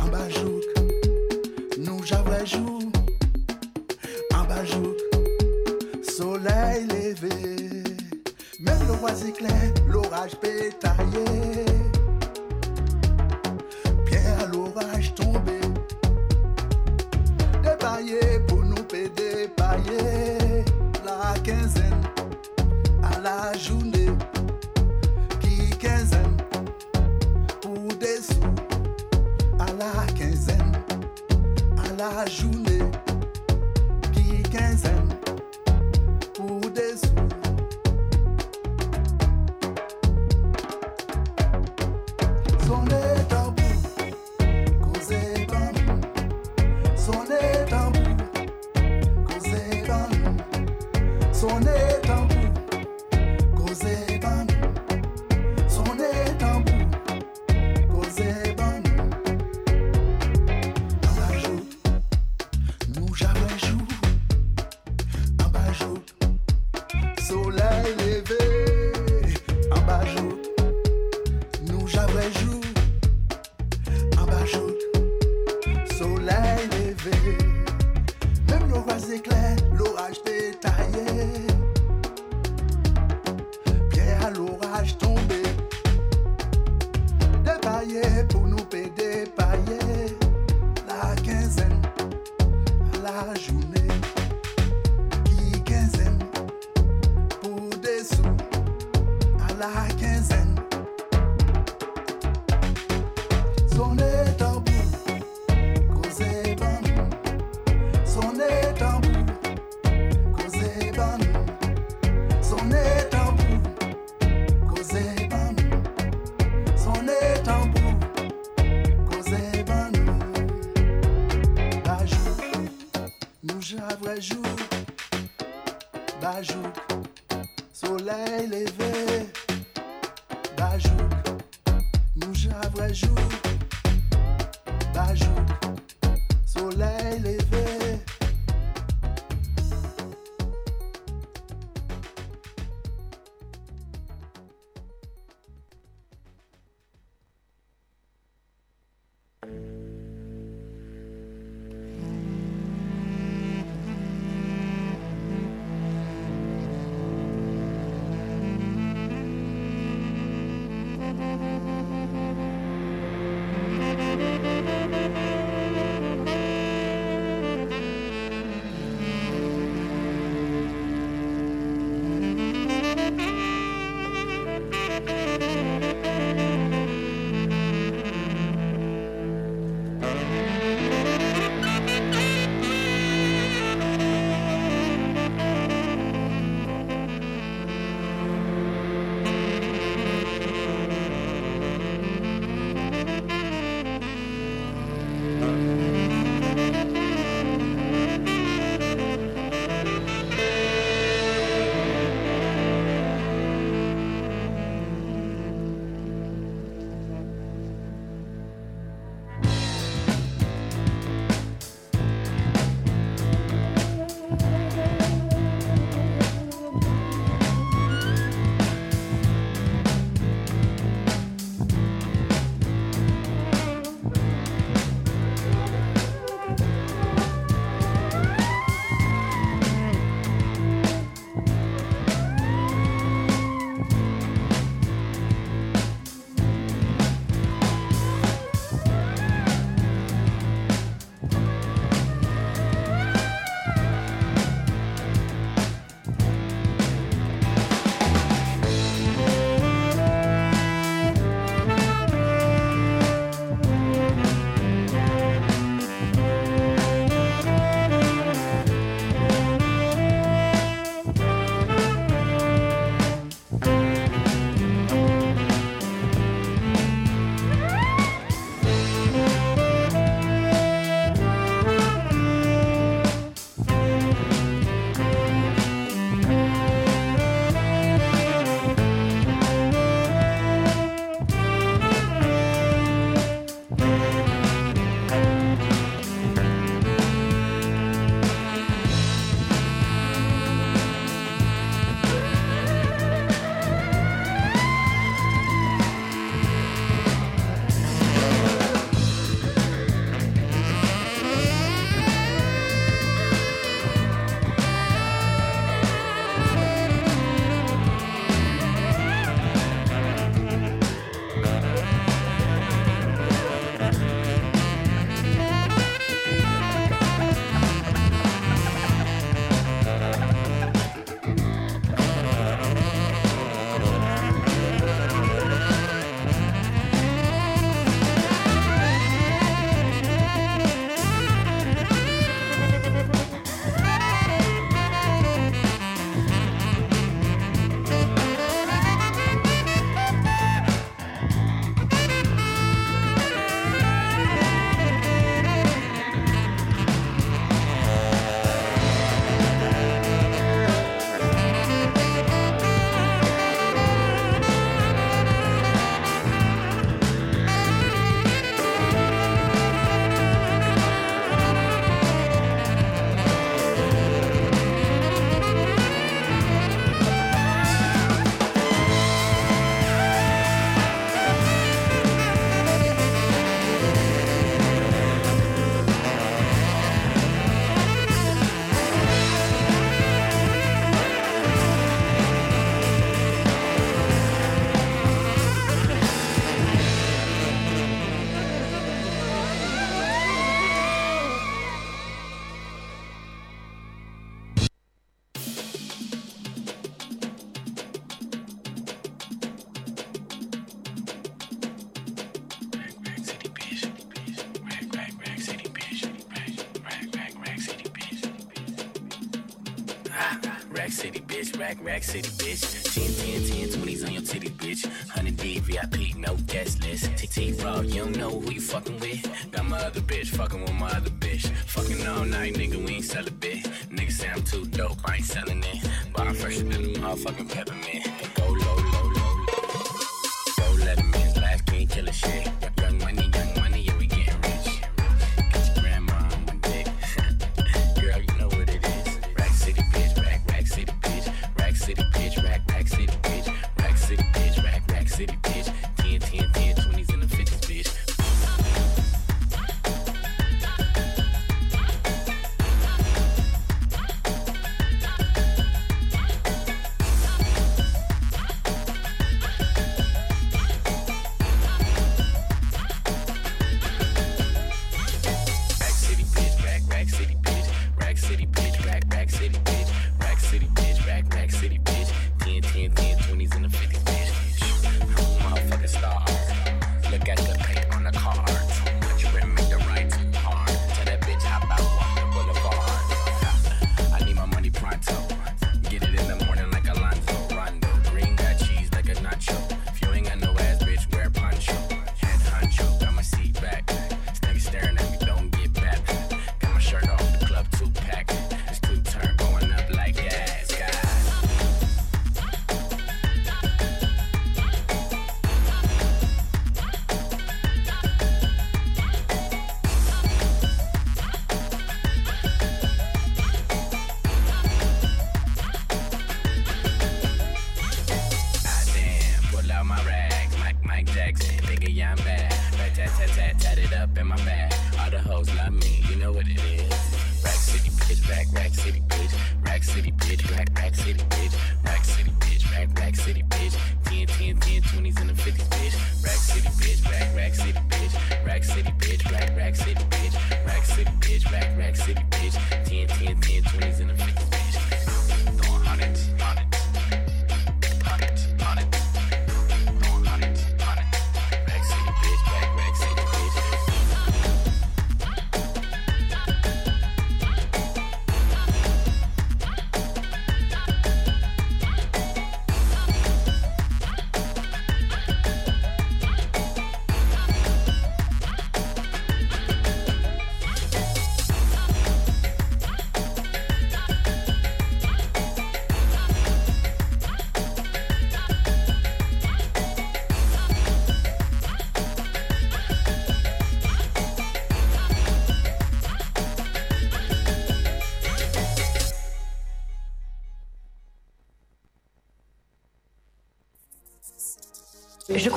En bajouk, nous j'avais jour. En bajouk, soleil levé. Même le roi éclair, l'orage pétaillé. Pierre à l'orage tombé. Dépaillé pour nous péder. La quinzaine à la journée. City, bitch.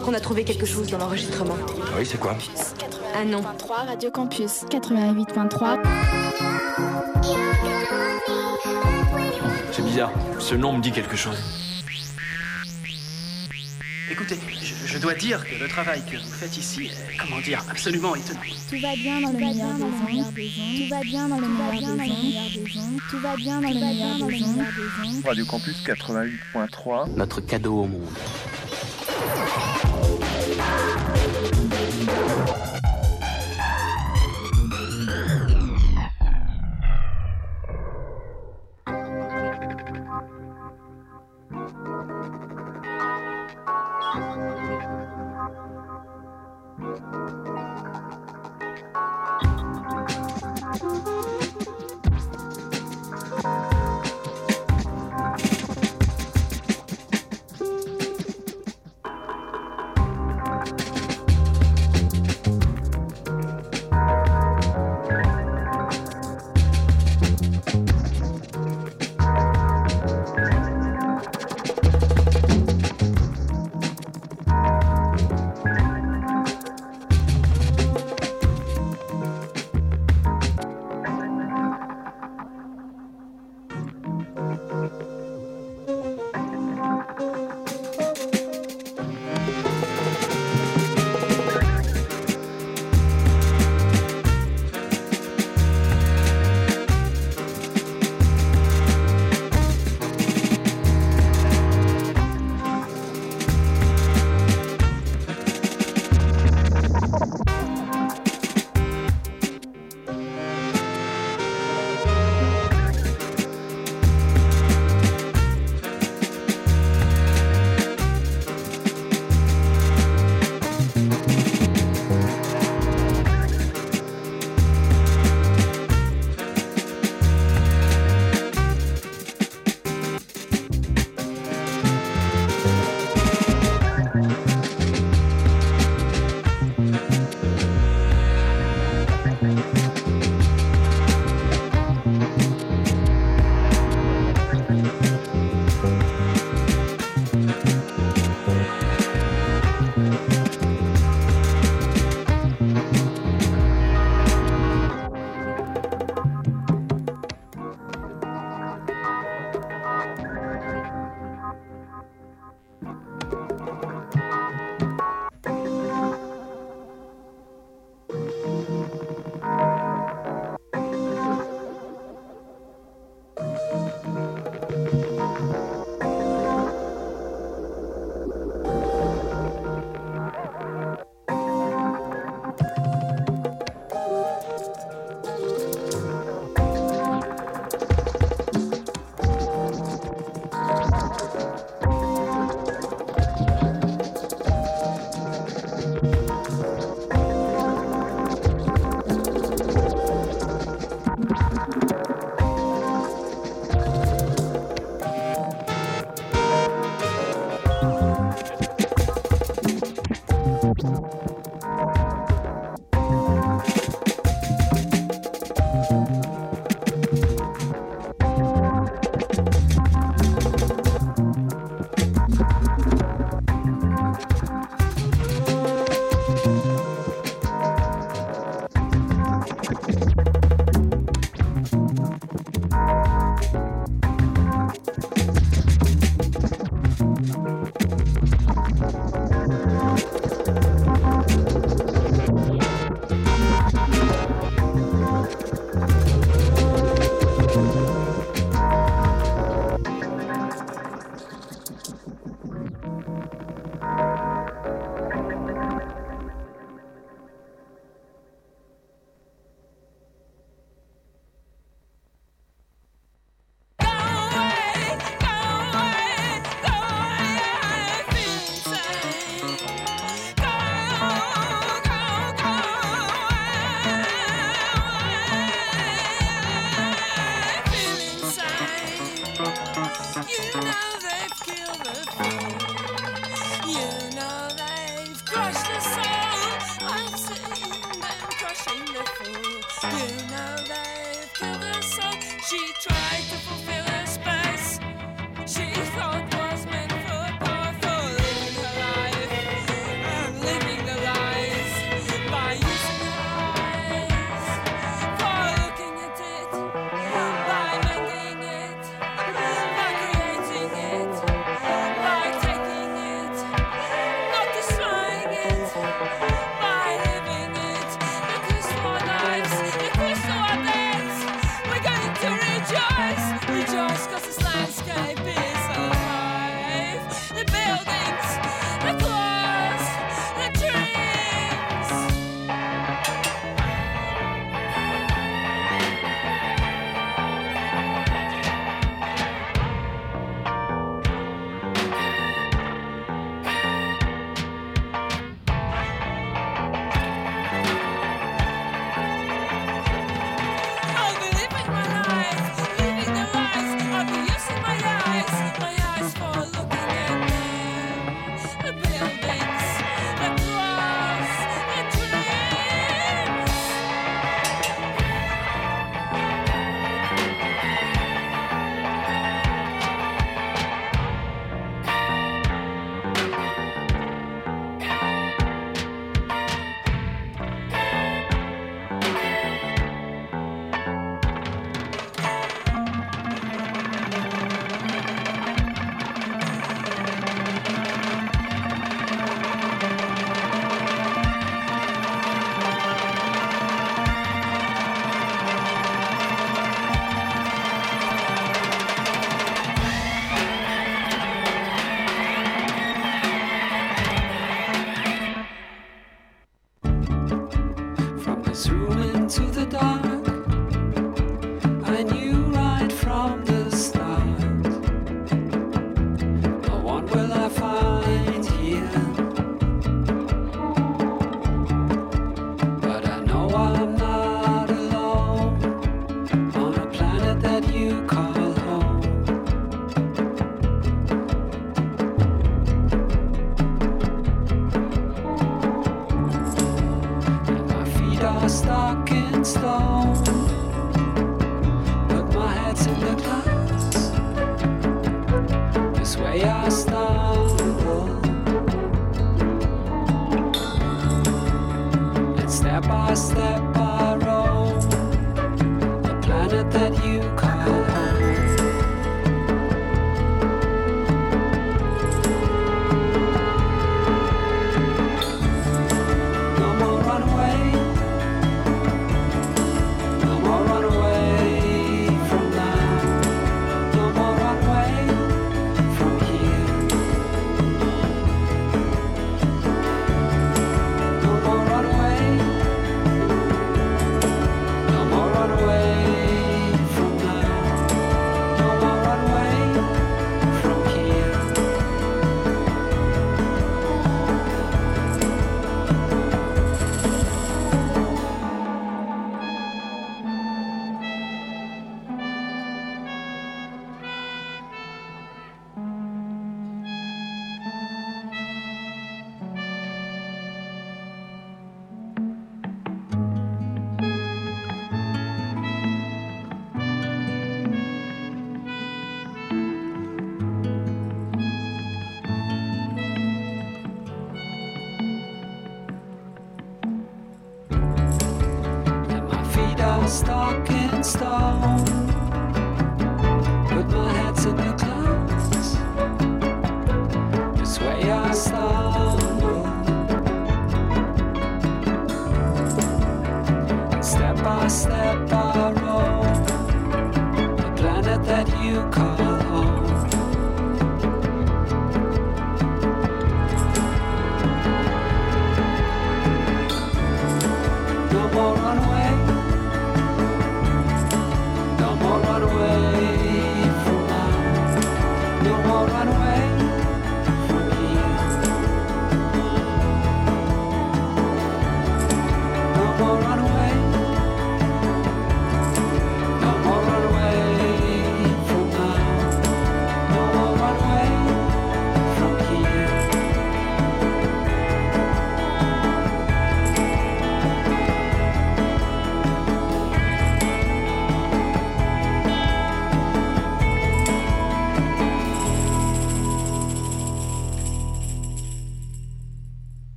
qu'on a trouvé quelque chose dans l'enregistrement. Ah oui, c'est quoi Un nom. 3 Radio Campus 88.3. C'est bizarre. Ce nom me dit quelque chose. Écoutez, je, dois dire que le travail que vous faites ici est, comment dire, absolument étonnant. Tout va bien dans le meilleur des ondes. Tout va bien dans le meilleur des ondes. Tout va bien dans le meilleur des ondes. Radio Campus 88.3. Notre cadeau au monde.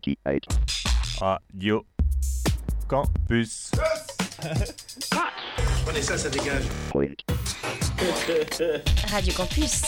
88. Radio Campus. Prenez ça, ça dégage. Radio Campus.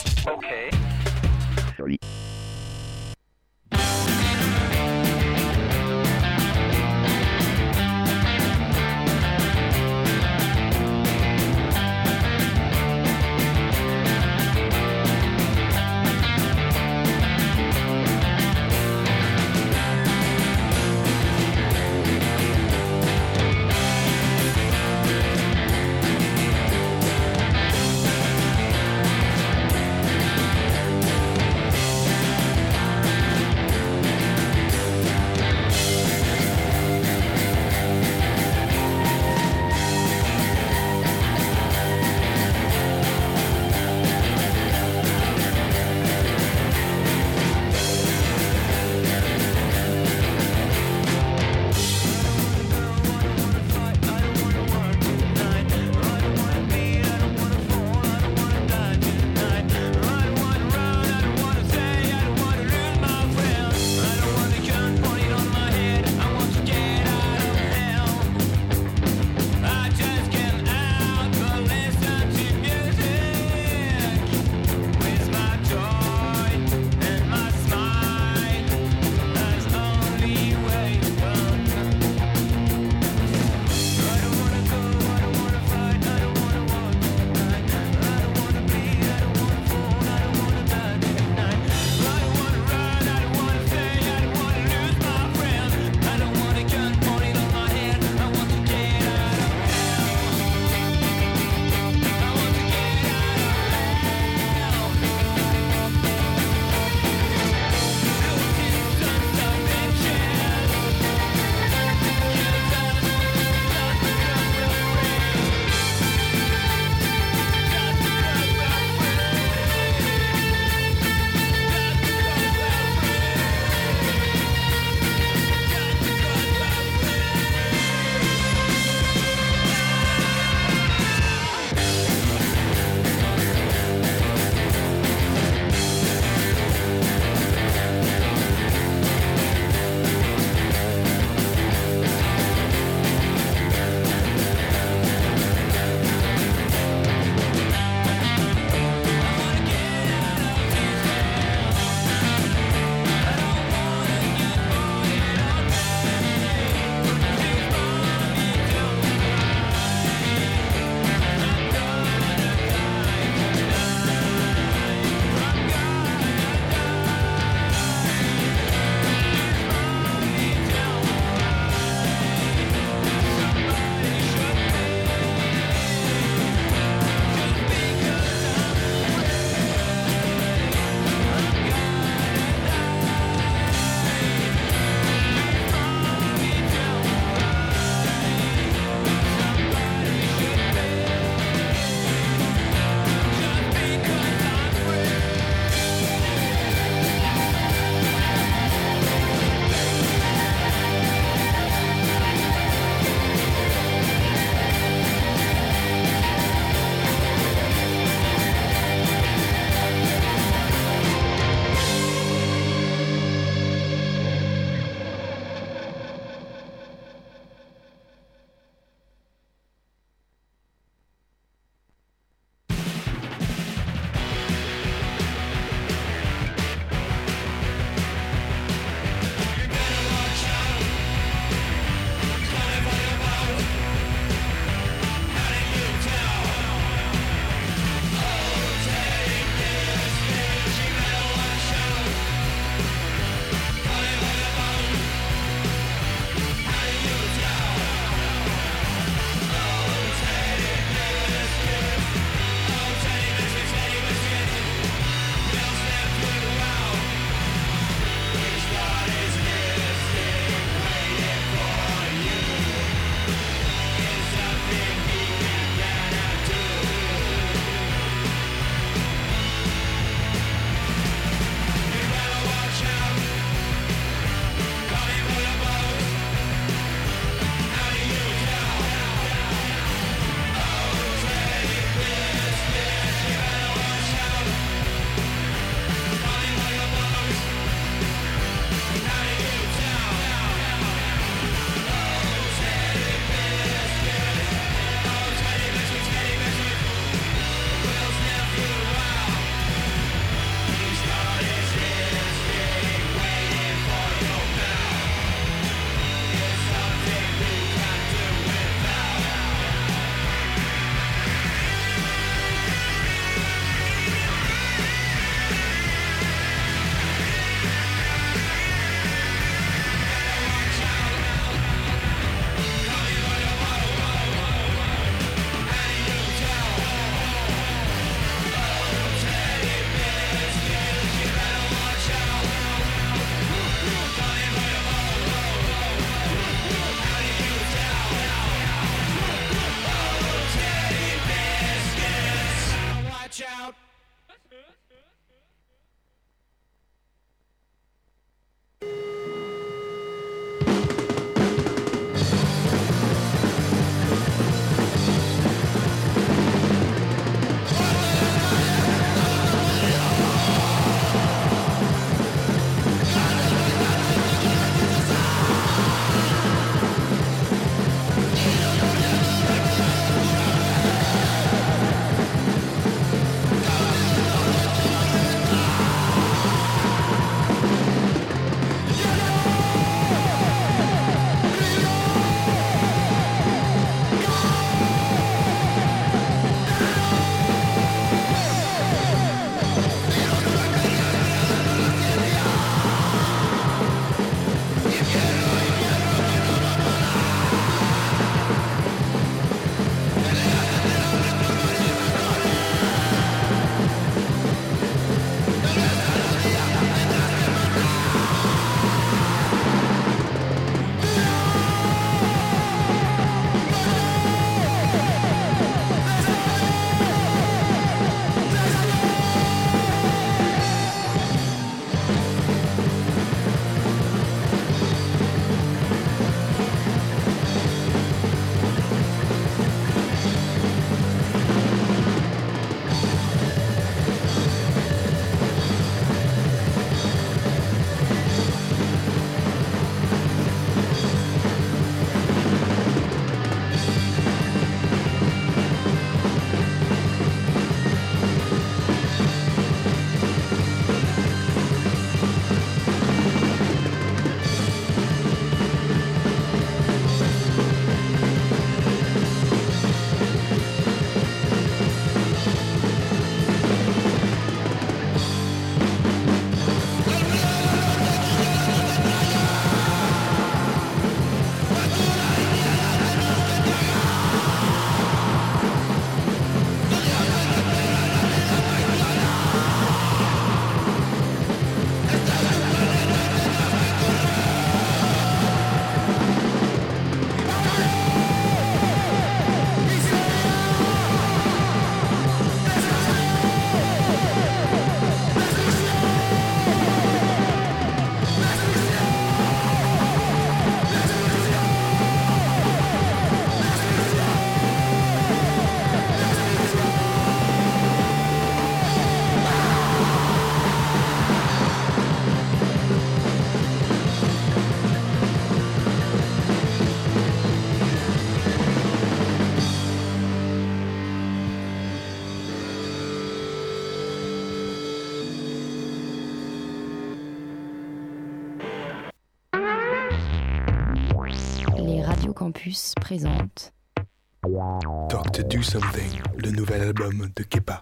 Talk to Do Something, le nouvel album de Kepa.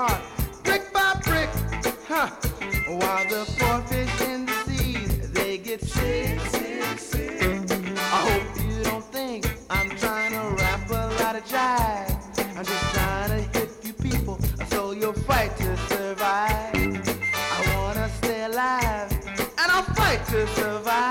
heart, brick by brick, huh? While the poor fish in the seas, they get sick, sick, sick. I hope you don't think I'm trying to rap a lot of jive. I'm just trying to hit you people so you'll fight to survive. I wanna stay alive, and I'll fight to survive.